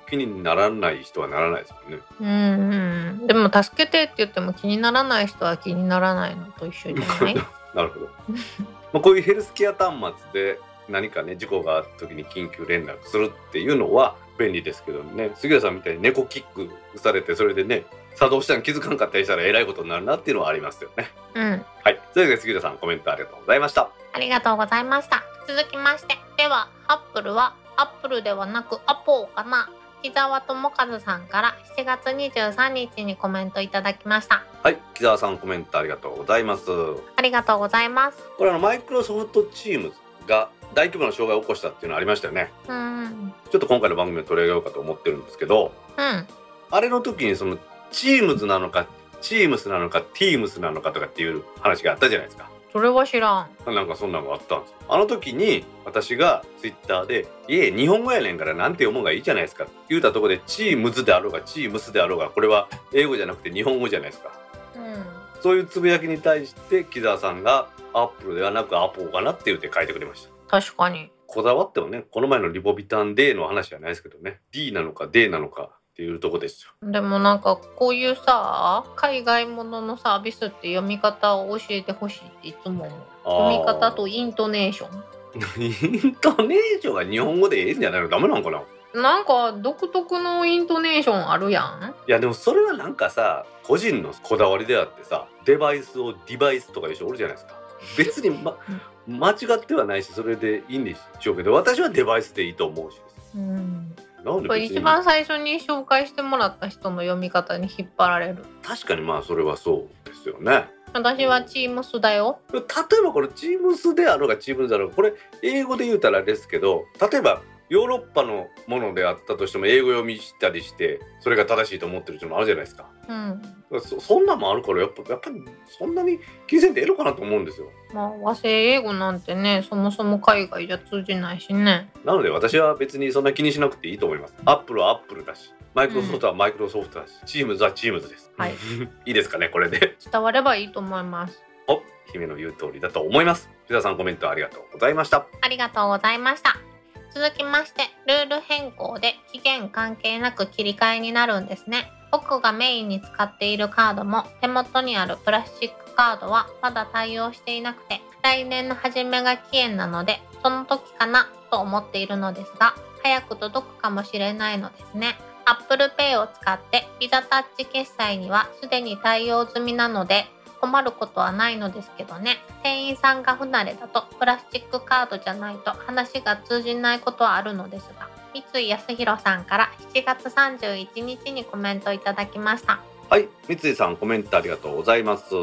気にならない人はならないですもんねうんうんでも助けてって言っても気にならない人は気にならないのと一緒じゃない？なるほど。まあこういうヘルスケア端末で何かね事故があった時に緊急連絡するっていうのは便利ですけどね杉浦さんみたいに猫キックされてそれでね作動したの気づかんかったりしたらえらいことになるなっていうのはありますよね。うんはい。それでは杉浦さんコメントありがとうございました。ありがとうございました続きましてではアップルはアップルではなくアポーかな？木澤智和さんから7月23日にコメントいただきました。はい木澤さんコメントありがとうございます。ありがとうございます。これあのマイクロソフトチームズが大規模な障害を起こしたっていうのありましたよね。うん。ちょっと今回の番組を取り上げようかと思ってるんですけどうん。あれの時にそのチームズなのかチームスなのかティームスなのかとかっていう話があったじゃないですかそれは知らん。なんかそんなのがあったんですよ。あの時に私がツイッターで「いえ日本語やねんからなんて読むんがいいじゃないですか」言うたところでチームズであろうがチームスであろうがこれは英語じゃなくて日本語じゃないですか。うん。そういうつぶやきに対して木澤さんがアップルではなくアポーかなって言って書いてくれました。確かに。こだわってもねこの前のリボビタン D の話じゃないですけどね。D なのか D なのかっていうとこですよ。でもなんかこういうさ海外もののサービスって読み方を教えてほしいっていつも思う。読み方とイントネーショイントネーションが日本語でええんじゃないの？ダメなんかな？ンなんか独特のイントネーションあるやん。いやでもそれはなんかさ個人のこだわりであってさデバイスをデバイスとかでしょおるじゃないですか。別に、ま、間違ってはないしそれでいいんでしょうけど私はデバイスでいいと思うし。うんなんで別に。これ一番最初に紹介してもらった人の読み方に引っ張られる。確かにまあそれはそうですよね。私はチームスだよ。例えばこれチームスであろうがチームズだろうがこれ英語で言うたらですけど例えばヨーロッパのものであったとしても英語読みしたりしてそれが正しいと思ってる人もあるじゃないですか。うん。そそんなんもあるからやっぱやっぱりそんなに気にせんでええのかなと思うんですよ。まあ和製英語なんてねそもそも海外じゃ通じないしね。なので私は別にそんな気にしなくていいと思います。アップルはアップルだしマイクロソフトはマイクロソフトだし、チームズはチームズです。はい。いいですかねこれで。伝わればいいと思います。お姫の言う通りだと思います。ピザさんコメントありがとうございました。ありがとうございました続きましてルール変更で期限関係なく切り替えになるんですね。僕がメインに使っているカードも手元にあるプラスチックカードはまだ対応していなくて来年の初めが期限なのでその時かなと思っているのですが早く届くかもしれないのですね。Apple Pay を使って Visa タッチ決済にはすでに対応済みなので困ることはないのですけどね。店員さんが不慣れだとプラスチックカードじゃないと話が通じないことはあるのですが。三井康弘さんから7月31日にコメントいただきました。はい三井さんコメントありがとうございます。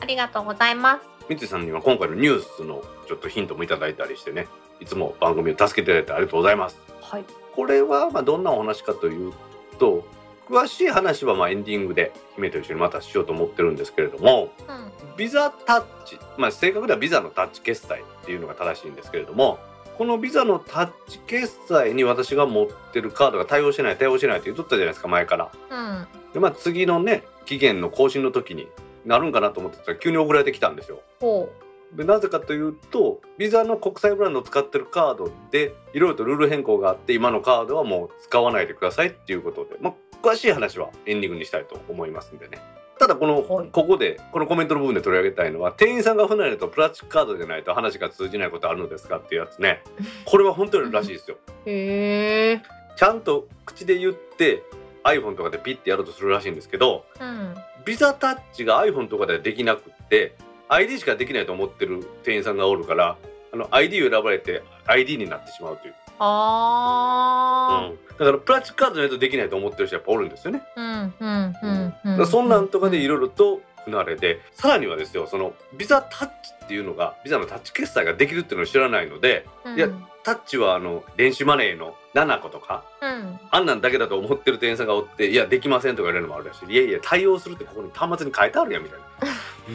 ありがとうございます。三井さんには今回のニュースのちょっとヒントもいただいたりしてね。いつも番組を助けていただいてありがとうございます。はい。これはまあどんなお話かというと詳しい話はまあエンディングで姫と一緒にまたしようと思ってるんですけれどもうんビザタッチ、まあ、正確ではビザのタッチ決済っていうのが正しいんですけれどもこのビザのタッチ決済に私が持ってるカードが対応してない対応してないって言っとったじゃないですか前から。うんでまあ次のね期限の更新の時になるんかなと思ってたら急に送られてきたんですよ。ほでなぜかというとビザの国際ブランドを使ってるカードでいろいろとルール変更があって今のカードはもう使わないでくださいっていうことで、まあ、詳しい話はエンディングにしたいと思いますんでね。ただこの、はい。ここでこのコメントの部分で取り上げたいのは店員さんが不慣れだとプラスチックカードじゃないと話が通じないことあるのですかっていうやつね。これは本当にらしいですよ。うへえ。ちゃんと口で言って iPhone とかでピッてやろうとするらしいんですけどうん。ビザタッチが iPhone とかではできなくって ID しかできないと思ってる店員さんがおるからあの ID を選ばれて ID になってしまうという、あうん。だからプラスチックカードじゃないとできないと思ってる人やっぱおるんですよね、ーうんうんうんそんなんとかでいるろいろと不慣れでさらにはですよそのビザタッチっていうのがビザのタッチ決済ができるっていうのを知らないのでいやタッチはあの電子マネーの7個とかうん。あんなんだけだと思ってる店員さんがおっていやできませんとか言われるのもあるらしい。いやいや対応するってここに端末に書いてあるやんみたいな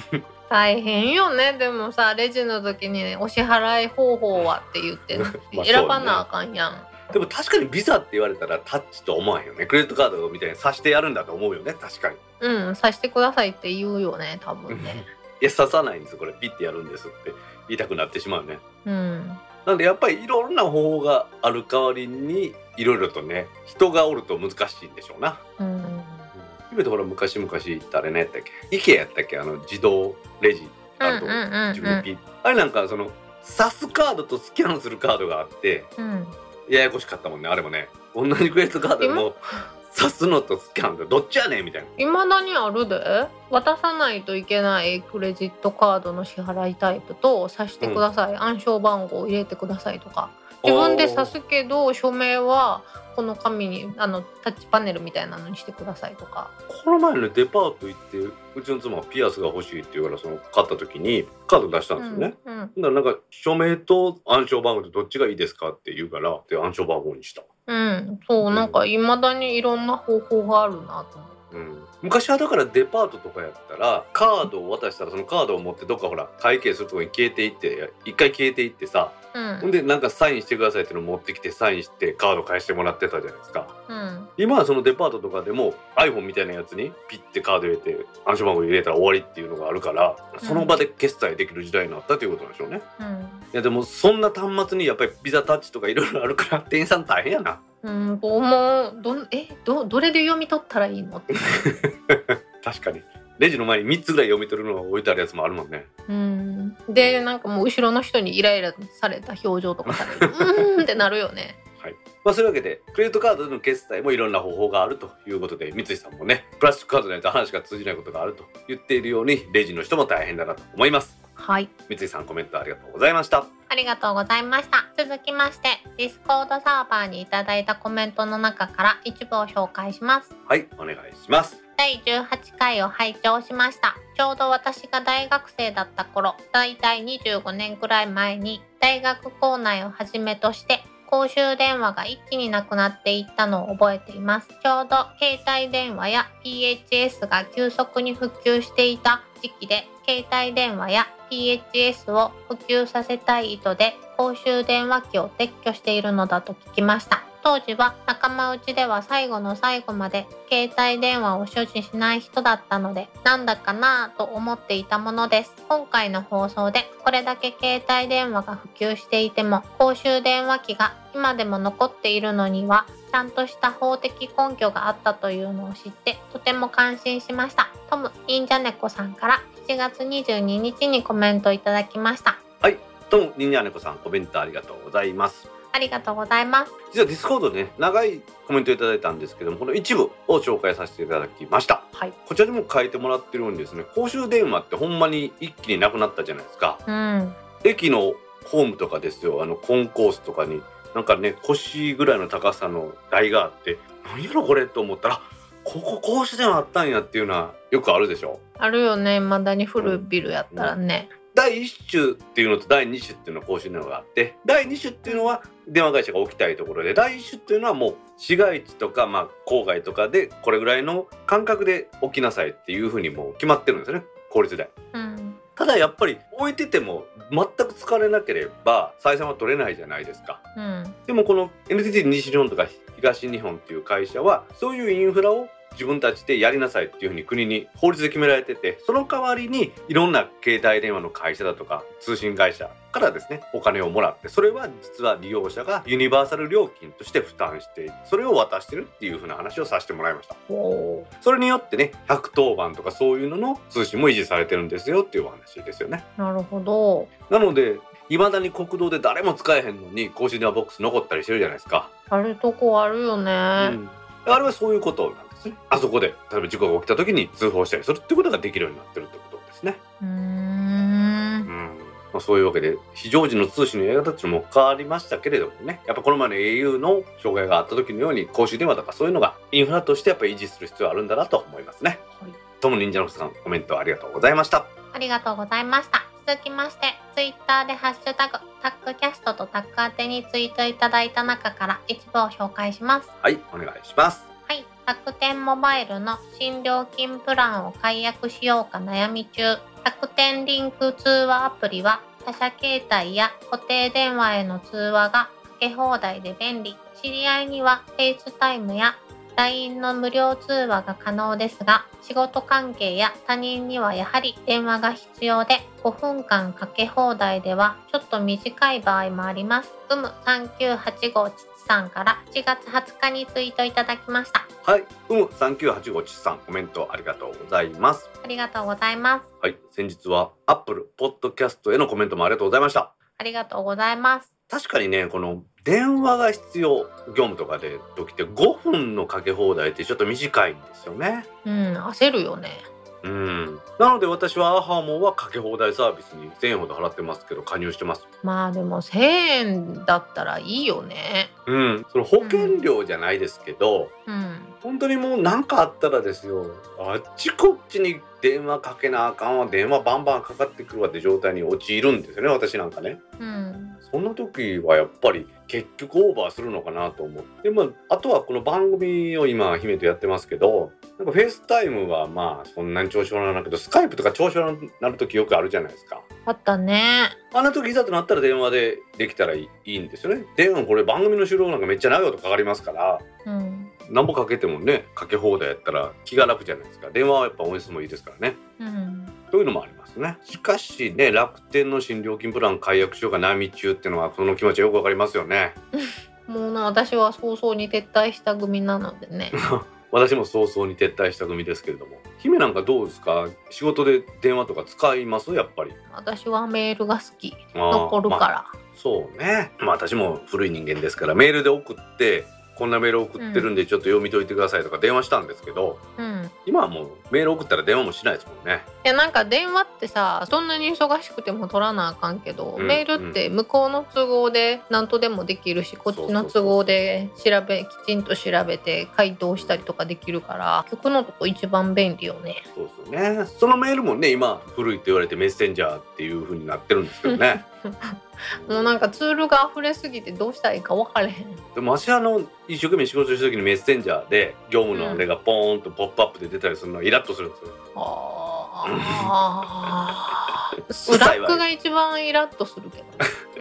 大変よね。でもさレジの時にお支払い方法はって言って ね。選ばなあかんやん、でも確かにビザって言われたらタッチと思わへんよね。クレジットカードみたいにさしてやるんだと思うよね。確かに。うんさしてくださいって言うよね多分ね。いや刺さないんですこれ。ピッてやるんですって。言いたくなってしまうね。うん。なんでやっぱりいろんな方法がある代わりにいろいろとね人がおると難しいんでしょうな。うん姫とほら昔々誰ねやったっけ？IKEA やったっけ？あの自動レジ。あるとうんうんうん。う。ん自分でピッあれなんかその刺すカードとスキャンするカードがあってうん。ややこしかったもんねあれもね。同じクレジットカードでも刺すのとスキャンとどっちやねんみたいな。未だにあるで？渡さないといけないクレジットカードの支払いタイプと刺してください、暗証番号を入れてくださいとか自分で刺すけど署名はこの紙にあのタッチパネルみたいなのにしてくださいとか。この前ねデパート行ってうちの妻がピアスが欲しいって言うからその買った時にカード出したんですよね、うんうん。だからなんか署名と暗証番号でどっちがいいですかって言うからで暗証番号にした、うん、そううんなんかいまだにいろんな方法があるなと思ううん、昔はだからデパートとかやったらカードを渡したらそのカードを持ってどっかほら会計するとこに消えていって一回消えていってさうん。ほんでなんかサインしてくださいっていうのを持ってきてサインしてカード返してもらってたじゃないですか。うん。今はそのデパートとかでも iPhone みたいなやつにピッてカード入れて暗証番号入れたら終わりっていうのがあるからその場で決済できる時代になったということなんでしょうね。うん。いやでもそんな端末にやっぱりビザタッチとかいろいろあるから店員さん大変やな。うん、と思うどんえどどれで読み取ったらいいのって 確かに。レジの前に3つぐらい読み取るのが置いてあるやつもあるもんね。うんでなんかもう後ろの人にイライラされた表情とかされるうーんってなるよねまあそういうわけでクレジットカードでの決済もいろんな方法があるということで三井さんもねプラスチックカードないと話が通じないことがあると言っているようにレジの人も大変だなと思います。はい。三井さんコメントありがとうございました。ありがとうございました。続きましてディスコードサーバーにいただいたコメントの中から一部を紹介します。はいお願いします。第18回を拝聴しました。ちょうど私が大学生だった頃だいたい25年くらい前に大学構内をはじめとして公衆電話が一気になくなっていったのを覚えています。ちょうど携帯電話や PHS が急速に普及していた時期で携帯電話や PHS を普及させたい意図で公衆電話機を撤去しているのだと聞きました。当時は仲間内では最後の最後まで携帯電話を所持しない人だったのでなんだかなぁと思っていたものです。今回の放送でこれだけ携帯電話が普及していても公衆電話機が今でも残っているのにはちゃんとした法的根拠があったというのを知ってとても感心しました。トム忍者猫さんから7月22日にコメントいただきました。どうもニンニャネコさんコメントありがとうございます。ありがとうございます。実はディスコードでね長いコメントいただいたんですけどもこの一部を紹介させていただきました。はい。こちらにも書いてもらってるようにですね。公衆電話ってほんまに一気になくなったじゃないですか。うん。駅のホームとかですよ。あのコンコースとかに。なんかね腰ぐらいの高さの台があって何やろこれと思ったらここ公衆電話あったんやっていうのはよくあるでしょ？あるよね。まだに古いビルやったらね、第1種っていうのと第2種っていうのは公衆電話があって第2種っていうのは電話会社が置きたいところで第1種っていうのはもう市街地とか、まあ、郊外とかでこれぐらいの間隔で置きなさいっていうふうにもう決まってるんですよね。法律で。うん。ただやっぱり置いてても全く使われなければ採算は取れないじゃないですか。うん。でもこの NTT 西日本とか東日本っていう会社はそういうインフラを自分たちでやりなさいっていうふうに国に法律で決められててその代わりにいろんな携帯電話の会社だとか通信会社からですねお金をもらってそれは実は利用者がユニバーサル料金として負担してそれを渡してるっていうふうな話をさせてもらいました。おそれによってね110番とかそういうのの通信も維持されてるんですよっていうお話ですよね。なるほど。なので未だに国道で誰も使えへんのに公衆電話ボックス残ったりしてるじゃないですか。あるとこあるよね、うんあれはそういうことなんですね。あそこで例えば事故が起きた時に通報したりするってことができるようになってるってことですね。うーんうんまあ、そういうわけで非常時の通信のやり方っていうのも変わりましたけれどもねやっぱこの前の au の障害があった時のように公衆電話とかそういうのがインフラとしてやっぱり維持する必要あるんだなと思いますね。はいトム忍者のさんコメントありがとうございました。ありがとうございました続きましてツイッターでハッシュタグタックキャストとタック宛てにツイートいただいた中から一部を紹介しますはいお願いします。はい、楽天モバイルの新料金プランを解約しようか悩み中。楽天リンク通話アプリは他社携帯や固定電話への通話がかけ放題で便利。知り合いには FaceTime や LINE の無料通話が可能ですが、仕事関係や他人にはやはり電話が必要で、5分間かけ放題ではちょっと短い場合もあります。うむ3985父さんから7月20日にツイートいただきました。はい、うむ3985ちさんコメントありがとうございます。ありがとうございます。はい、先日は Apple Podcast へのコメントもありがとうございました。ありがとうございます。確かにねこの電話が必要業務とかで時って5分のかけ放題ってちょっと短いんですよね。うん焦るよね。うん、なので私はアハモはかけ放題サービスに1000円ほど払ってますけど加入してます。まあでも1,000円だったらいいよね。うん、その保険料じゃないですけど、うん。本当にもう何かあったらですよ。あっちこっちに電話かけなあかんわ。電話バンバンかかってくるわって状態に陥るんですよね私なんかね。うんそんな時はやっぱり結局オーバーするのかなと思って、まあ、あとはこの番組を今姫とやってますけどなんかフェイスタイムはまあそんなに調子悪ないけどスカイプとか調子悪くなる時よくあるじゃないですか。あったね。あんな時いざとなったら電話でできたらいいんですよね。電話これ番組の収録なんかめっちゃ長いことかかりますからうん。何もかけてもねかけ放題やったら気が楽じゃないですか。電話はやっぱ音質もいいですからね。うんというのもありますね。しかしね楽天の新料金プラン解約しようか悩み中っていうのはその気持ちはよくわかりますよね。もうな私は早々に撤退した組なのでね。私も早々に撤退した組ですけれども。姫なんかどうですか？仕事で電話とか使います？やっぱり。私はメールが好き。残るかまあら、そうね。まあ私も古い人間ですからメールで送ってこんなメール送ってるんでちょっと読み解いてくださいとか電話したんですけど、うん今はもうメール送ったら電話もしないですもんねいやなんか電話ってさそんなに忙しくても取らなあかんけど、うんメールって向こうの都合で何とでもできるしこっちの都合で調べきちんと調べて回答したりとかできるから曲のとこ一番便利よね。そうですよね。そのメールもね、今古いって言われてメッセンジャーっていう風になってるんですけどね。もうなんかツールが溢れすぎてどうしたらいいか分からへん。でも私あの一生懸命仕事してる時にメッセンジャーで業務のあれがポーンとポップアップで出たりするのはイラッとするんですよ。あースラックが一番イラッとするけど。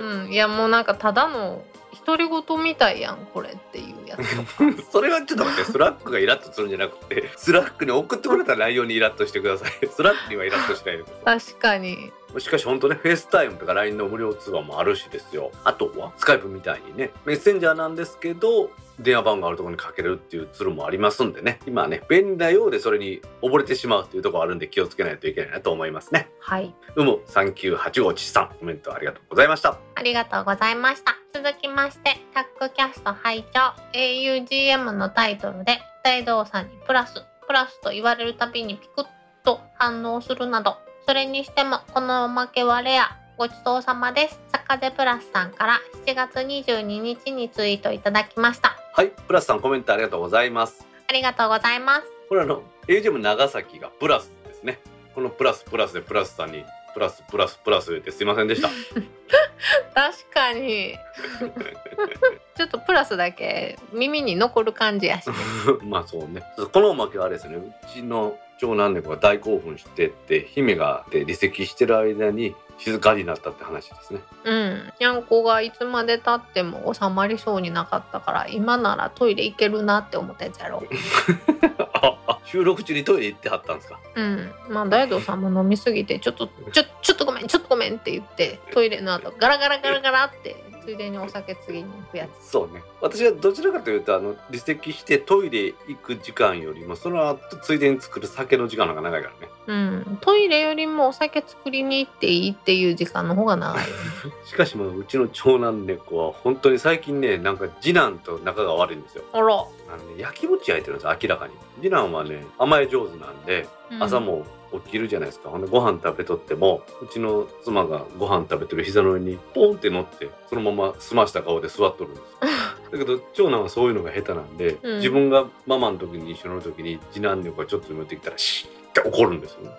うん、いやもうなんかただの独り言みたいやんこれっていうやつとか。それはちょっと待って、スラックがイラッとするんじゃなくて、スラックに送ってくれた内容にイラッとしてください。スラックにはイラッとしないで。確かに。しかし本当ね、フェイスタイムとか LINE の無料通話もあるしですよ。あとは、スカイプみたいにね、メッセンジャーなんですけど、電話番号あるところにかけれるっていうツールもありますんでね、今はね、便利なようでそれに溺れてしまうっていうところあるんで気をつけないといけないなと思いますね。はい。うむ、3985さん、コメントありがとうございました。ありがとうございました。続きまして、タックキャスト拝聴 augm のタイトルで、大道さんにプラス、プラスと言われるたびにピクッと反応するなど、それにしてもこのおまけはレア。ごちそうさまです。坂出プラスさんから7月22日にツイートいただきました。はい、プラスさんコメントありがとうございます。ありがとうございます。これあの、AGM 長崎がプラスですね。このプラスプラスでプラスさんに、プラスプラスプラス言ってすいませんでした。確かに。ちょっとプラスだけ耳に残る感じやしね。まあそうね。このおまけはあれですね、うちの長男猫が大興奮してって、姫がで離席してる間に静かになったって話ですね。うん。にゃんこがいつまで経っても収まりそうになかったから、今ならトイレ行けるなって思ったやつやろ。収録中にトイレ行ってはったんですか？うん。まあ、大道さんも飲みすぎて、ちょっと、ちょ、ちょっとごめん、ちょっとごめんって言って、トイレの後、ガラガラガラガラって、ついでにお酒次に行くやつ。そうね。私はどちらかというと、あの、離席してトイレ行く時間よりも、その後ついでに作る酒の時間の方が長いからね。うん。トイレよりもお酒作りに行っていいっていう時間の方が長い。しかしもううちの長男猫は本当に最近ねなんか次男と仲が悪いんですよあら。あの、ね、焼き餅焼いてるんです明らかに次男はね甘え上手なんでうん朝。も起きるじゃないですか、ほんでご飯食べとってもうちの妻がご飯食べてる膝の上にポンって乗ってそのまま済ました顔で座っとるんですよ だけど長男はそういうのが下手なんで、うん自分がママの時に一緒の時に次男猫がちょっと寄ってきたらシッって怒るんですよね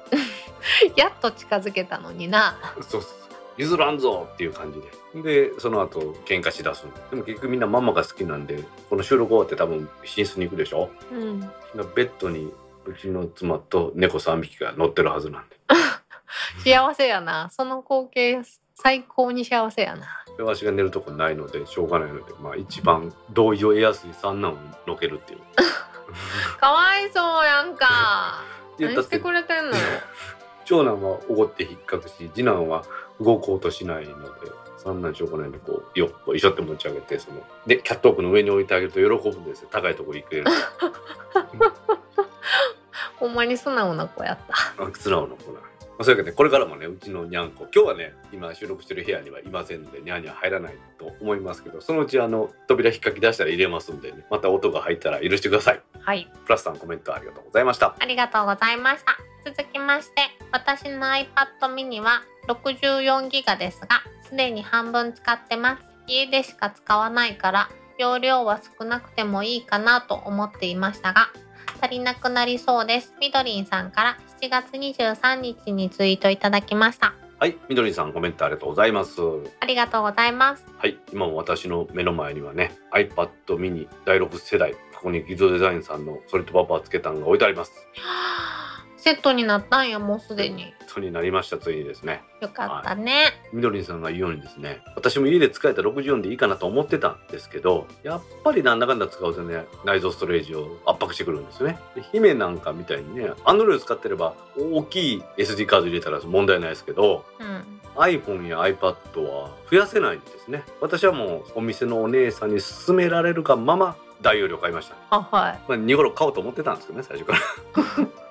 やっと近づけたのにな。そうそう譲らんぞっていう感じででその後喧嘩しだすんでも結局みんなママが好きなんでこの収録終わって多分寝室に行くでしょ？うん。だからベッドにうちの妻と猫3匹が乗ってるはずなんで 幸せやな。その光景、最高に幸せやな。でわしが寝るとこないのでしょうがないのでまあ一番同意を得やすい三男をのけるっていう かわいそうやんか。何してくれてんの？よ。長男はおごって引っかくし次男は動こうとしないので三男しょうがないのでこうよっこいしょって持ち上げてそのでキャットウォークの上に置いてあげると喜ぶんですよ高いところ行くよりほんまに素直な子やった。あ素直な子なあ、そういうわけでこれからもねうちのにゃんこ今日はね今収録してる部屋にはいませんのでにゃんには入らないと思いますけどそのうちあの扉引っかき出したら入れますんでねまた音が入ったら許してくださいはい。プラスさんコメントありがとうございましたありがとうございました。続きまして、私の iPad mini は64ギガですが、すでに半分使ってます。家でしか使わないから、容量は少なくてもいいかなと思っていましたが、足りなくなりそうです。みどりんさんから7月23日にツイートいただきました。はいみどりさんコメントありがとうございますありがとうございます。はい今も私の目の前にはね iPad mini 第6世代ここにギゾデザインさんのソリッドパパーつけたんが置いてあります セットになったんや、もうすでに。とになりましたついにですねよかったね。みどりんさんが言うようにですね私も家で使えた64でいいかなと思ってたんですけどやっぱりなんだかんだ使うとね内蔵ストレージを圧迫してくるんですよねで姫なんかみたいにね Android 使ってれば大きい SD カード入れたら問題ないですけどうん。iPhone や iPad は増やせないんですね私はもうお店のお姉さんに勧められるがまま大容量買いました、あ、はい。まあ、2頃買おうと思ってたんですけどね最初から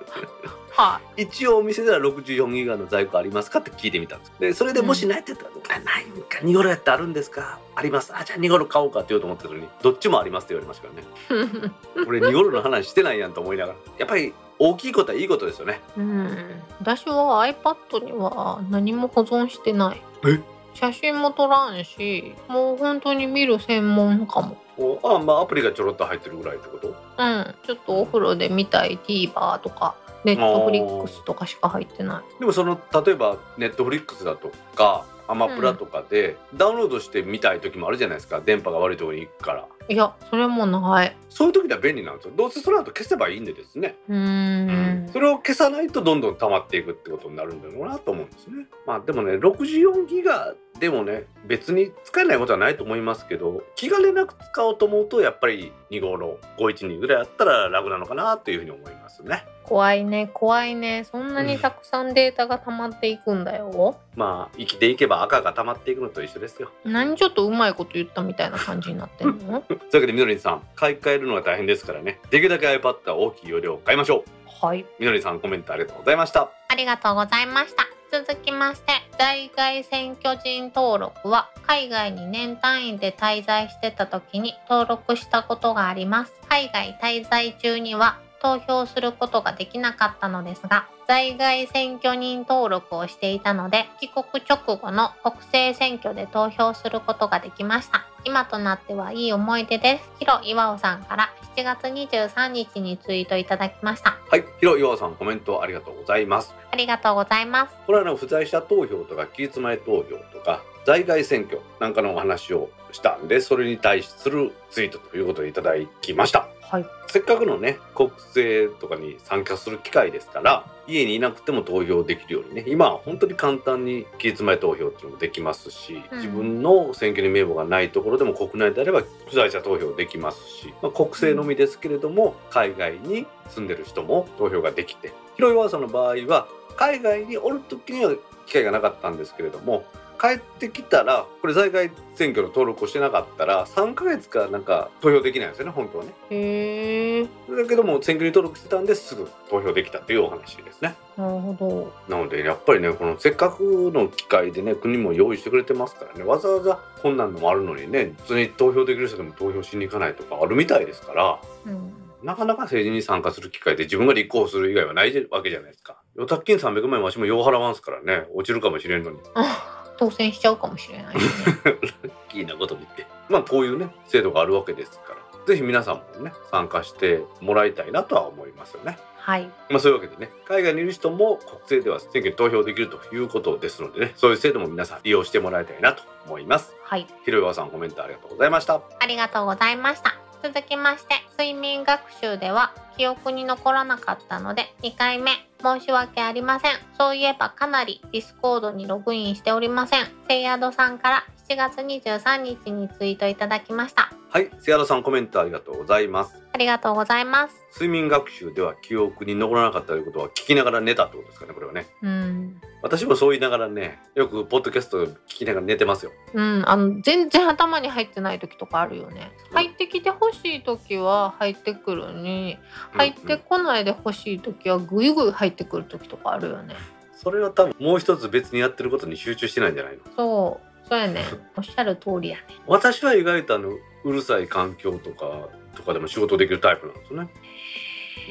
は一応お店では64ギガの在庫ありますかって聞いてみたんです。でそれでもしないって言ったら「あないんか。2頃やってあるんですか？あります。あじゃあ2頃買おうか」って言おうと思ってたのに。どっちもありますって言われましたからね。い。俺2頃の話してないやんと思いながら。やっぱり大きいことはいいことですよね。うん、私は iPad には何も保存してない。え？写真も撮らんしもう本当に見る専門かも。おあまあアプリがちょろっと入ってるぐらいってこと？うん。ちょっとお風呂で見たい TVer とか Netflix とかしか入ってない。でもその例えばネットフリックスだとかアマプラとかでダウンロードして見たい時もあるじゃないですか。電波が悪いところに行くから。いやそれもない。そういう時には便利なんですよ。どうせその後消せばいいんでですね。うーん。それを消さないとどんどん溜まっていくってことになるんだろうなと思うんですね。まあでもね64ギガでもね別に使えないことはないと思いますけど気兼ねなく使おうと思うとやっぱり2号の512ぐらいあったら楽なのかなというふうに思いますね。怖いね怖いねそんなにたくさんデータが溜まっていくんだよまあ生きていけば赤が溜まっていくのと一緒ですよ。何ちょっとうまいこと言ったみたいな感じになってんの？というわけでみどりんさん買い替えるのが大変ですからねできるだけ iPad は大きい容量を買いましょう。はいみどりんさんコメントありがとうございました。ありがとうございました。続きまして、在外選挙人登録は海外に年単位で滞在してた時に登録したことがあります。海外滞在中には投票することができなかったのですが、在外選挙人登録をしていたので、帰国直後の国政選挙で投票することができました。今となってはいい思い出です。ヒロ岩尾さんから7月23日にツイートいただきました。はい、ひろようさんコメントありがとうございます。ありがとうございます。これはあの不在者投票とか期日前投票とか在外選挙なんかのお話をしたんでそれに対するツイートということでいただきましたはい。せっかくのね国政とかに参加する機会ですから家にいなくても投票できるようにね今は本当に簡単に期日前投票っていうのもできますし、うん自分の選挙に名簿がないところでも国内であれば不在者投票できますし、まあ、国政のみですけれども海外に住んでる人も投票ができて広岩さんの場合は海外におる時には機会がなかったんですけれども帰ってきたらこれ在外選挙の登録をしてなかったら3ヶ月かなんか投票できないんですよね本当はね。へえ。だけども選挙に登録してたんですぐ投票できたというお話ですね。なるほど。なのでやっぱりねこのせっかくの機会でね国も用意してくれてますからねわざわざこんなんのもあるのにね普通に投票できる人でも投票しに行かないとかあるみたいですからうん。なかなか政治に参加する機会で自分が立候補する以外はないわけじゃないですか。予託金300万円わしもよう払わんすからね落ちるかもしれんのにあ 当選しちゃうかもしれないね。ラッキーなことにってまあこういうね制度があるわけですからぜひ皆さんもね参加してもらいたいなとは思いますよね。はい。まあそういうわけでね海外にいる人も国政では選挙に投票できるということですのでねそういう制度も皆さん利用してもらいたいなと思います。はい。ひろ岩さんコメントありがとうございました。ありがとうございました。続きまして、睡眠学習では記憶に残らなかったので、2回目、申し訳ありません。そういえばかなりディスコードにログインしておりません。せやどさんから7月23日にツイートいただきました。はい、せやどさんコメントありがとうございます。ありがとうございます。睡眠学習では記憶に残らなかったということは聞きながら寝たってことですかねこれはね。うん。私もそう言いながらねよくポッドキャスト聞きながら寝てますよ。うん、あの全然頭に入ってない時とかあるよね。入ってきてほしい時は入ってくるのに、入ってこないでほしい時はぐいぐい入ってくる時とかあるよね。それは多分もう一つ別にやってることに集中してないんじゃないの？そうそうやねおっしゃる通りやね私は意外とあのうるさい環境とかとかでも仕事できるタイプなんですよね。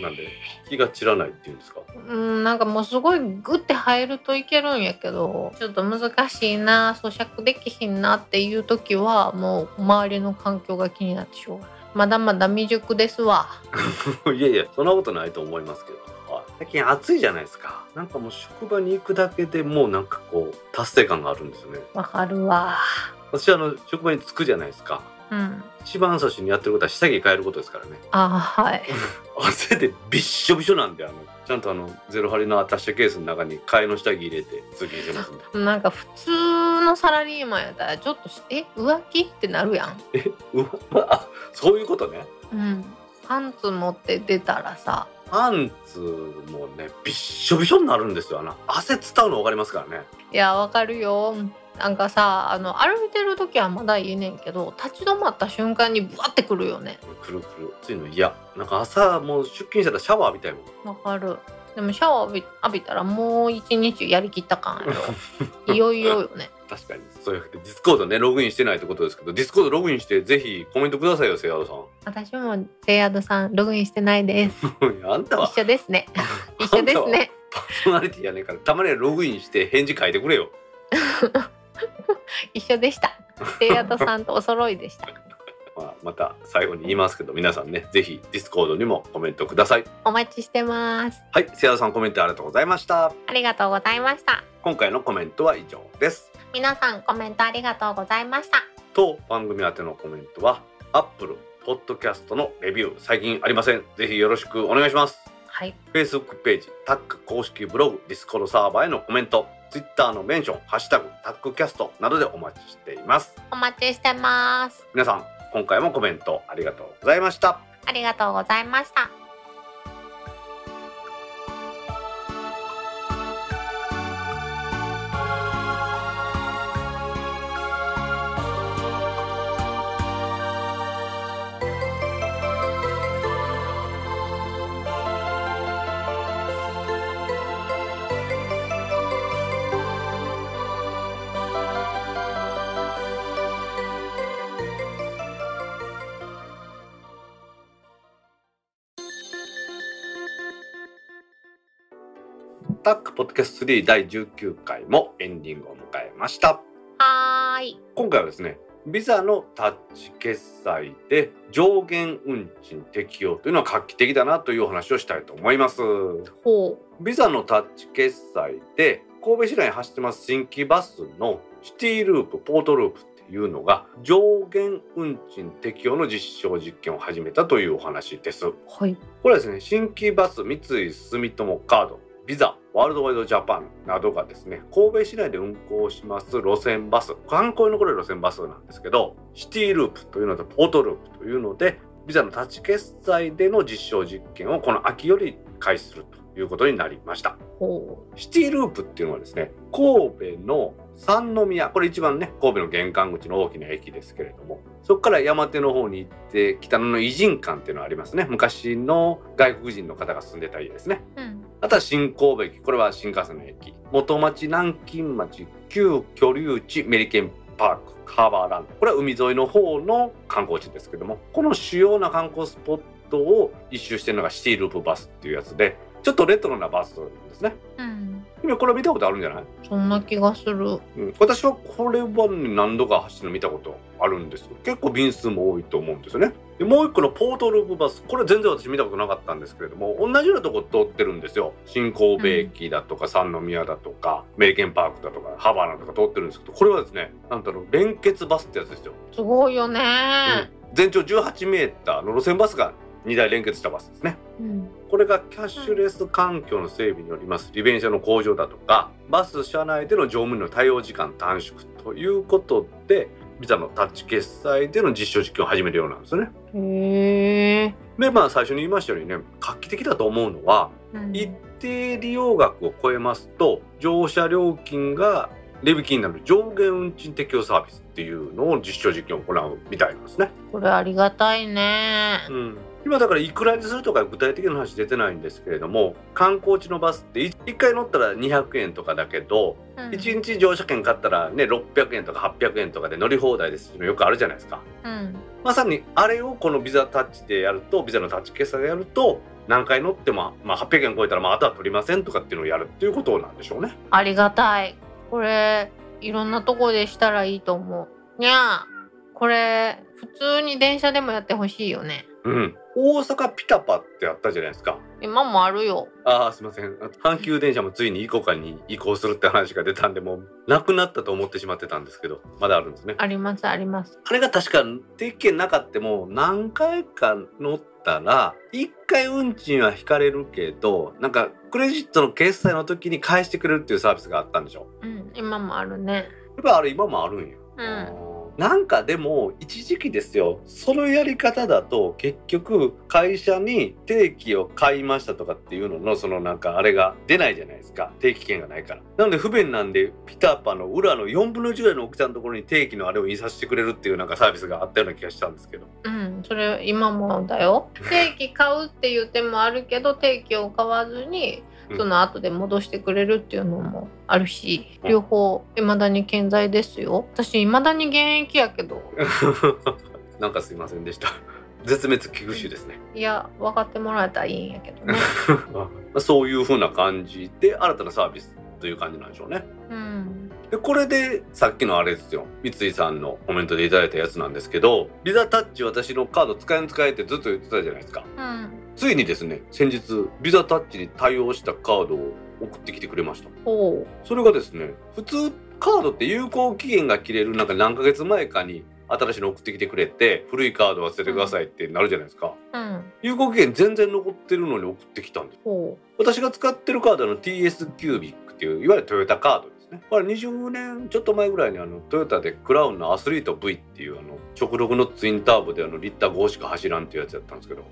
なんで気が散らないっていうんですか？うんなんかもうすごいグッて入るといけるんやけどちょっと難しいな咀嚼できひんなっていう時はもう周りの環境が気になってしょうがない。まだまだ未熟ですわ。いやいやそんなことないと思いますけど、はい、最近暑いじゃないですか。なんかもう職場に行くだけでもうなんかこう達成感があるんですよね。わかるわ。私はあの職場に着くじゃないですか。うん。一番最初にやってることは下着変えることですからね。あはい。汗でびっしょびしょなんであのちゃんとあのゼロハリのアタッシェケースの中に替えの下着入れて通勤してますんで。なんか普通のサラリーマンやったらちょっとしえ浮気ってなるやん。えうわあ そういうことね。うん。パンツ持って出たらさパンツもねびっしょびしょになるんですよあの汗伝うの分かりますからね。いやわかるよ。なんかさあの歩いてる時はまだいいねんけど立ち止まった瞬間にブワってくるよね。くるくる。ついの嫌なんか朝もう出勤したらシャワー浴びたいもん。わかる。でもシャワー浴び浴びたらもう一日やりきった感やろ いよいよよね確かに。そういうディスコードねログインしてないってことですけどディスコードログインしてぜひコメントくださいよせやどさん。私もせやどさんログインしてないです。あんたは？一緒ですね。一緒ですね。パーソナリティやねんからたまにはログインして返事書いてくれよ。一緒でした。せやどさんとお揃いでした。まあ、また最後に言いますけど皆さんねぜひディスコードにもコメントください。お待ちしてます。はいせやどさんコメントありがとうございました。ありがとうございました。今回のコメントは以上です皆さんコメントありがとうございました。と番組宛てのコメントは Apple Podcast のレビュー最近ありません。ぜひよろしくお願いします。はい。Facebook ページタック公式ブログディスコードサーバーへのコメント。Twitter のメンションハッシュタグタックキャストなどでお待ちしています。お待ちしてます。皆さん今回もコメントありがとうございました。ありがとうございましたタックポッドキャスト3第19回もエンディングを迎えました。はーい。今回はですねビザのタッチ決済で上限運賃適用というのは画期的だなというお話をしたいと思います。ほビザのタッチ決済で神戸市内に走ってます新規バスのシティループポートループっていうのが上限運賃適用の実証実験を始めたというお話です。うはい。これはですね新規バス三井住友カードビザワールドワイドジャパンなどがですね神戸市内で運行します路線バス観光に残る路線バスなんですけどシティループというのとポートループというのでビザのタッチ決済での実証実験をこの秋より開始するということになりました。ほシティループっていうのはですね神戸の三宮これ一番ね神戸の玄関口の大きな駅ですけれどもそこから山手の方に行って北野の偉人館っていうのがありますね。昔の外国人の方が住んでた家ですね。ううんあとは新神戸駅。これは新幹線の駅。元町南京町。旧居留地メリケンパーク。カーバーランド。これは海沿いの方の観光地ですけども。この主要な観光スポットを一周してるのがシティループバスっていうやつで。ちょっとレトロなバスですね。うん。今これ見たことあるんじゃない、そんな気がする。うん、私はこれはね何度か走るの見たことあるんですよ結構便数も多いと思うんですよね。でもう一個のポートループバスこれ全然私見たことなかったんですけれども同じようなとこ通ってるんですよ。新神戸駅だとか三宮だとかメリケンパークだとかハバナとか通ってるんですけどこれはですねなんだろう連結バスってやつですよ、すごいよね。うん。全長18メーターの路線バスが2台連結したバスですね。うんこれがキャッシュレス環境の整備によります利便性の向上だとかバス車内での乗務員の対応時間短縮ということでビザのタッチ決済での実証実験を始めるようなんですよね。へえでまあ最初に言いましたようにね画期的だと思うのはうん一定利用額を超えますと乗車料金が値引きになる上限運賃適用サービスっていうのを実証実験を行うみたいなんですね。これありがたいね。うん、今今だからいくらにするとか具体的な話出てないんですけれども観光地のバスって1回乗ったら200円とかだけど、うん。1日乗車券買ったらね600円とか800円とかで乗り放題ですよくあるじゃないですか。うん。まさにあれをこのビザタッチでやるとビザのタッチ決済でやると何回乗っても、まあ、800円超えたらまああとは取りませんとかっていうのをやるっていうことなんでしょうね。ありがたいこれいろんなとこでしたらいいと思う。にゃあこれ普通に電車でもやってほしいよね。うん、大阪ピタパってあったじゃないですか。今もあるよ。ああすいません。阪急電車もついにイコカに移行するって話が出たんでもうなくなったと思ってしまってたんですけどまだあるんですね。ありますあります。あれが確か定期券なかっても何回か乗ったら1回運賃は引かれるけどなんかクレジットの決済の時に返してくれるっていうサービスがあったんでしょ？うん今もあるね。やっぱあれ今もあるんよ。うんなんかでも一時期ですよ。そのやり方だと結局会社に定期を買いましたとかっていうののそのなんかあれが出ないじゃないですか。定期券がないから。なので不便なんでピタパの裏の4分の1ぐらいの大きさのところに定期のあれを印刷してくれるっていうなんかサービスがあったような気がしたんですけど。うんそれ今もだよ。定期買うっていう手もあるけど定期を買わずにその後で戻してくれるっていうのもあるし、うん。両方未だに健在ですよ。私未だに現役やけど。なんかすいませんでした。絶滅危惧種ですね。いや分かってもらえたらいいんやけどね。まあそういう風な感じで新たなサービスという感じなんでしょうね。うん。でこれでさっきのあれですよ。三井さんのコメントでいただいたやつなんですけどビザタッチ私のカード使えん使えってずっと言ってたじゃないですか。うんついにですね先日ビザタッチに対応したカードを送ってきてくれました。ほそれがですね普通カードって有効期限が切れるなんか何ヶ月前かに新しいの送ってきてくれて古いカード忘れてくださいってなるじゃないですか、ううん。有効期限全然残ってるのに送ってきたんです。ほ私が使ってるカードの TS キュービックっていういわゆるトヨタカードねこれ20年ちょっと前ぐらいにあのトヨタでクラウンのアスリート V っていうあの直録のツインターボであのリッター5しか走らんっていうやつやったんですけど。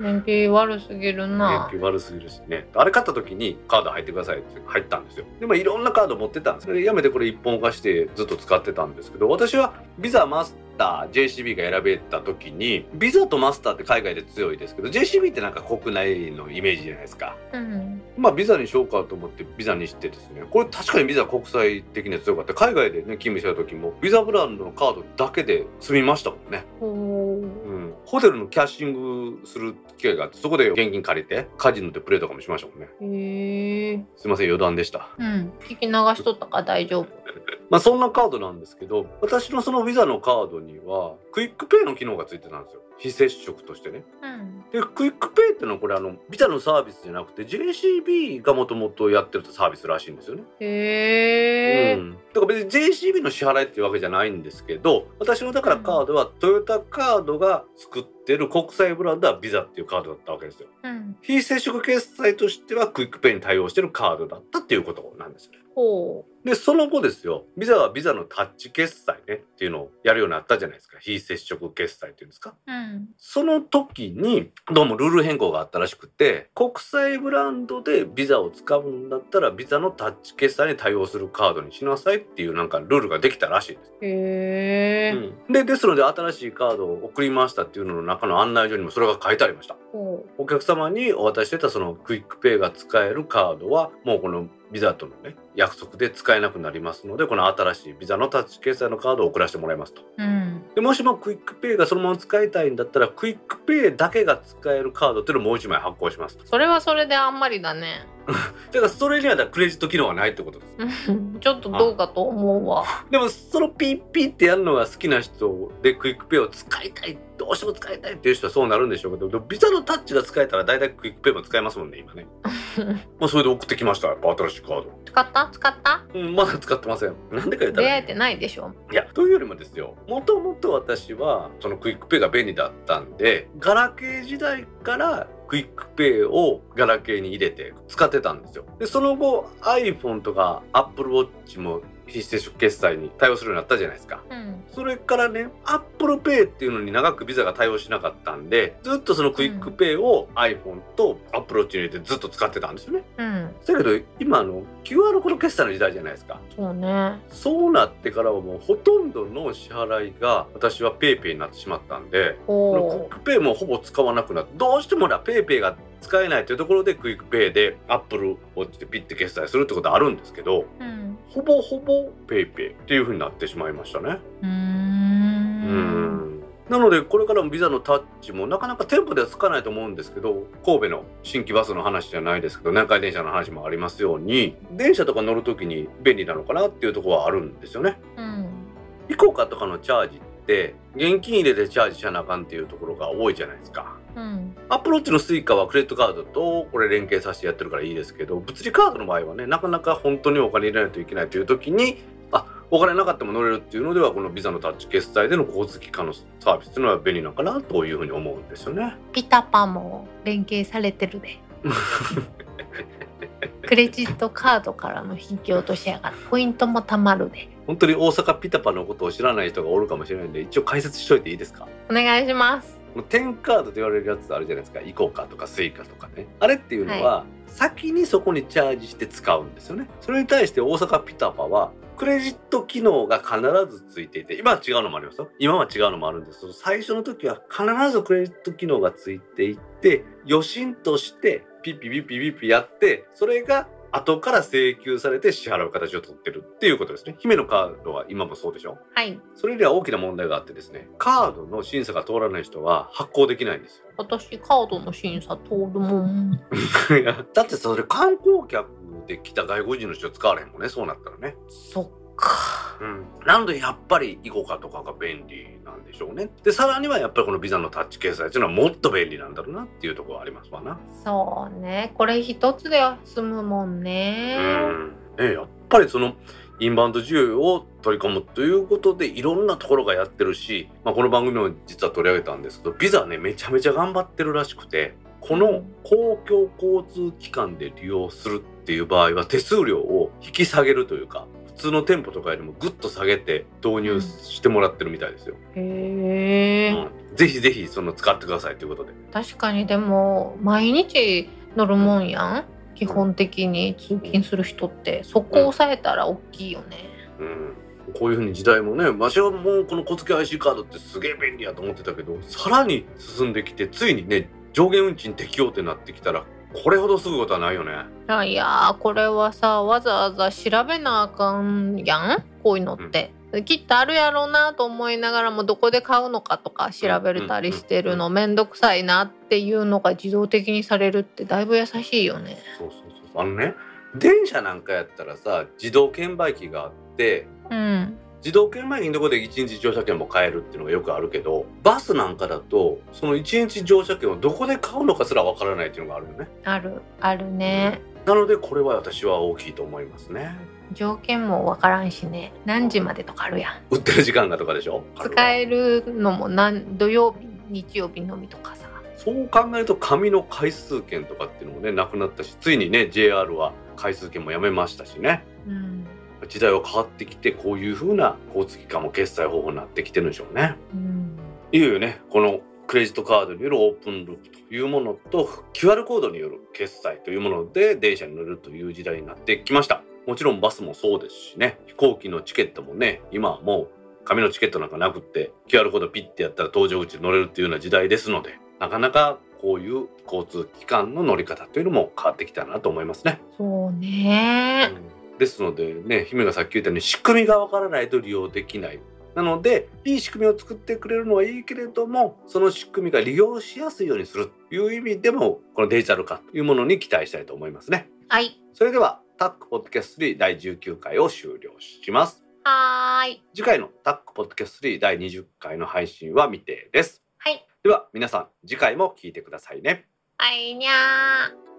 う燃費悪すぎるな。燃費悪すぎるしね。あれ買った時にカード入ってくださいって入ったんですよ。でまあいろんなカード持ってたんです。でやめてこれ一本化してずっと使ってたんですけど私はビザマスター JCB が選べた時にビザとマスターって海外で強いですけど JCB ってなんか国内のイメージじゃないですか。うん。まあビザにしようかと思ってビザにしてですね。これ確かにビザ国際的には強かった。海外でね勤務した時もビザブランドのカードだけで済みましたもんね。ほうん、ホテルのキャッシングする機会があってそこで現金借りてカジノでプレーとかもしましたもんね。うへえすいません余談でした。うん。聞き流しとったから大丈夫。まあそんなカードなんですけど私のそのビザのカードにはクイックペイの機能がついてたんですよ。非接触としてね。うん。でクイックペイっていうのはこれあのビザのサービスじゃなくて JCB がもともとやってるサービスらしいんですよね。へえ、うん、だから別に JCB の支払いっていうわけじゃないんですけど私のだからカードはトヨタカードが作ってる国際ブランドはビザっていうカードだったわけですよ。うん、非接触決済としてはクイックペイに対応してるカードだったっていうことなんですよね。ほでその後ですよ。ビザはビザのタッチ決済ねっていうのをやるようになったじゃないですか。非接触決済っていうんですか。ううん。その時にどうもルール変更があったらしくて国際ブランドでビザを使うんだったらビザのタッチ決済に対応するカードにしなさいっていうなんかルールができたらしいです。へえ、うん。でですので新しいカードを送りましたっていうのの中の案内書にもそれが書いてありました。ほお客様にお渡ししてたそのクイックペイが使えるカードはもうこのビザとのね約束で使えなくなりますのでこの新しいビザのタッチ決済のカードを送らせてもらいますと。ううん。でもしもクイックペイがそのまま使いたいんだったらクイックペイだけが使えるカードっていうのをもう一枚発行しますと。それはそれであんまりだね。だからそれにはクレジット機能はないってことです。う んちょっとどうかと思うわ。でもそのピッピってやるのが好きな人で QUICPay を使いたいどうしても使いたいっていう人はそうなるんでしょうけどビザのタッチが使えたら大体 QUICPay も使えますもんね今ね まあそれで送ってきました。やっぱ新しいカード使った？使った？うんまだ使ってません。なんでか言ったら。出会えてないでしょ。いやというよりもですよ。もともと私はその QUICPay が便利だったんでガラケー時代から QUICPay をガラケーに入れて使ってたんですよ。でその後 iPhone とか Apple Watch も非接触決済に対応するようになったじゃないですか。うんそれからね、Apple Pay っていうのに長くビザが対応しなかったんで、ずっとその QUICPay を iPhone と Apple Watch に入れてずっと使ってたんですよね。うんだけど今あの QR コード決済の時代じゃないですか。そうねそうなってからはもうほとんどの支払いが私は PayPay になってしまったんで、この QUICPay もほぼ使わなくなって、どうしてもな PayPay が使えないというところで QUICPay で Apple でピッて決済するってことはあるんですけど、ううんほぼほぼ PayPay っていう風になってしまいましたね。うんんなのでこれからもビザのタッチもなかなか店舗ではつかないと思うんですけど神戸の新規バスの話じゃないですけど南海電車の話もありますように電車とか乗る時に便利なのかなっていうところはあるんですよね。うんイコカとかのチャージって現金入れてチャージしなあかんっていうところが多いじゃないですか。うんアップルウォッチのスイカはクレジットカードとこれ連携させてやってるからいいですけど物理カードの場合はねなかなか本当にお金入れないといけないという時にあお金なかったも乗れるっていうのではこのビザのタッチ決済での交通機関のサービスっていうのは便利なのかなというふうに思うんですよね。ピタパも連携されてるで クレジットカードからの引き落としやからポイントも貯まるで本当に大阪ピタパのことを知らない人がおるかもしれないんで一応解説しといていいですか？お願いします。この IC カードと言われるやつあるじゃないですか？イコカとかスイカとかね。あれっていうのは、先にそこにチャージして使うんですよね。それに対して大阪ピタパはクレジット機能が必ずついていて今は違うのもありますよ。今は違うのもあるんですけど最初の時は必ずクレジット機能がついていって余震としてピッピピッピピッピやってそれが後から請求されて支払う形を取ってるっていうことですね。姫のカードは今もそうでしょ？はい。それには大きな問題があってですねカードの審査が通らない人は発行できないんですよ。私カードの審査通るもん。だってそれ観光客で来た外国人の人使われへんもんねそうなったらね、そっかうん、なのでやっぱりイコカとかが便利なんでしょうね。でさらにはやっぱりこのビザのタッチ決済っていうのはもっと便利なんだろうなっていうところはありますわな。そうね。これ一つで済むもんうねんねやっぱりそのインバウンド需要を取り込むということでいろんなところがやってるし、まあ、この番組も実は取り上げたんですけどビザねめちゃめちゃ頑張ってるらしくてこの公共交通機関で利用するっていう場合は手数料を引き下げるというか普通の店舗とかよりもぐっと下げて導入してもらってるみたいですよ。へえ、うん、ぜひぜひその使ってくださいということで。確かにでも毎日乗るもんやん。基本的に通勤する人って。そこを抑えたら大きいよね、うん。こういうふうに時代もね私はもうこの小付 IC カードってすげえ便利やと思ってたけどさらに進んできてついにね上限運賃適用ってなってきたらこれほどすぐことはないよね。あいやーこれはさわざわざ調べなあかんやん？こういうのって、きっとあるやろうなと思いながらもどこで買うのかとか調べれたりしてるのめんどくさいなっていうのが自動的にされるってだいぶ優しいよね。そうそうそう。あのね電車なんかやったらさ自動券売機があってうん自動券売機のとこで1日乗車券も買えるっていうのがよくあるけどバスなんかだとその1日乗車券をどこで買うのかすらわからないっていうのがあるよね。あるあるね。なのでこれは私は大きいと思いますね。条件もわからんしね。何時までとかあるやん。売ってる時間がとかでしょ？使えるのもなん土曜日日曜日のみとかさ。そう考えると紙の回数券とかっていうのもねなくなったしついにね JR は回数券もやめましたしね。うん時代は変わってきてこういう風な交通機関も決済方法になってきてるんでしょうね。うんいよいよねこのクレジットカードによるオープンループというものと QR コードによる決済というもので電車に乗るという時代になってきましたもちろんバスもそうですしね飛行機のチケットもね今はもう紙のチケットなんかなくって QR コードピッてやったら搭乗口で乗れるっていうような時代ですのでなかなかこういう交通機関の乗り方というのも変わってきたなと思いますね。そうねですのでね姫がさっき言ったように仕組みがわからないと利用できない。なのでいい仕組みを作ってくれるのはいいけれどもその仕組みが利用しやすいようにするという意味でもこのデジタル化というものに期待したいと思いますね。はいそれではタックポッドキャスト3第19回を終了します。はーい次回のタックポッドキャスト3第20回の配信は未定です。はいでは皆さん次回も聞いてくださいね。はいにゃー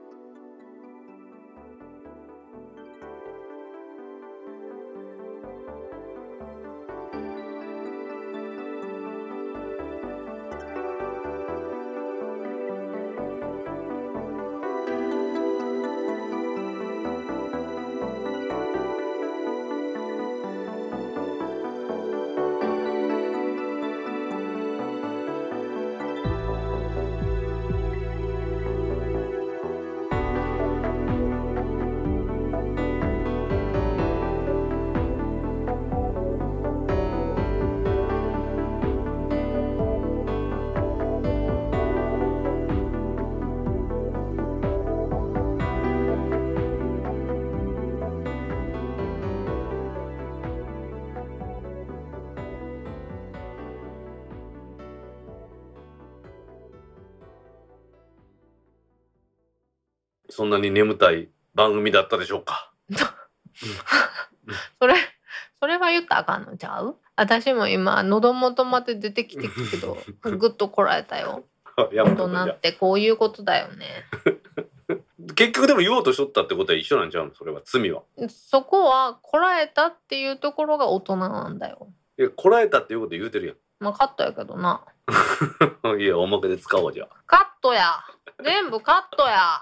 そんなに眠たい番組だったでしょうか？それそれは言ったらあかんのちゃう？私も今喉元まで出てきてるけど ぐっとこらえたよ。や大人ってこういうことだよね。結局でも言おうとしとったってことは一緒なんちゃうの？それは罪は。そこはこらえたっていうところが大人なんだよ。いやこらえたっていうこと言うてるまあカットやけどな。やんいやおまけで使おうじゃあ。カットや。全部カットや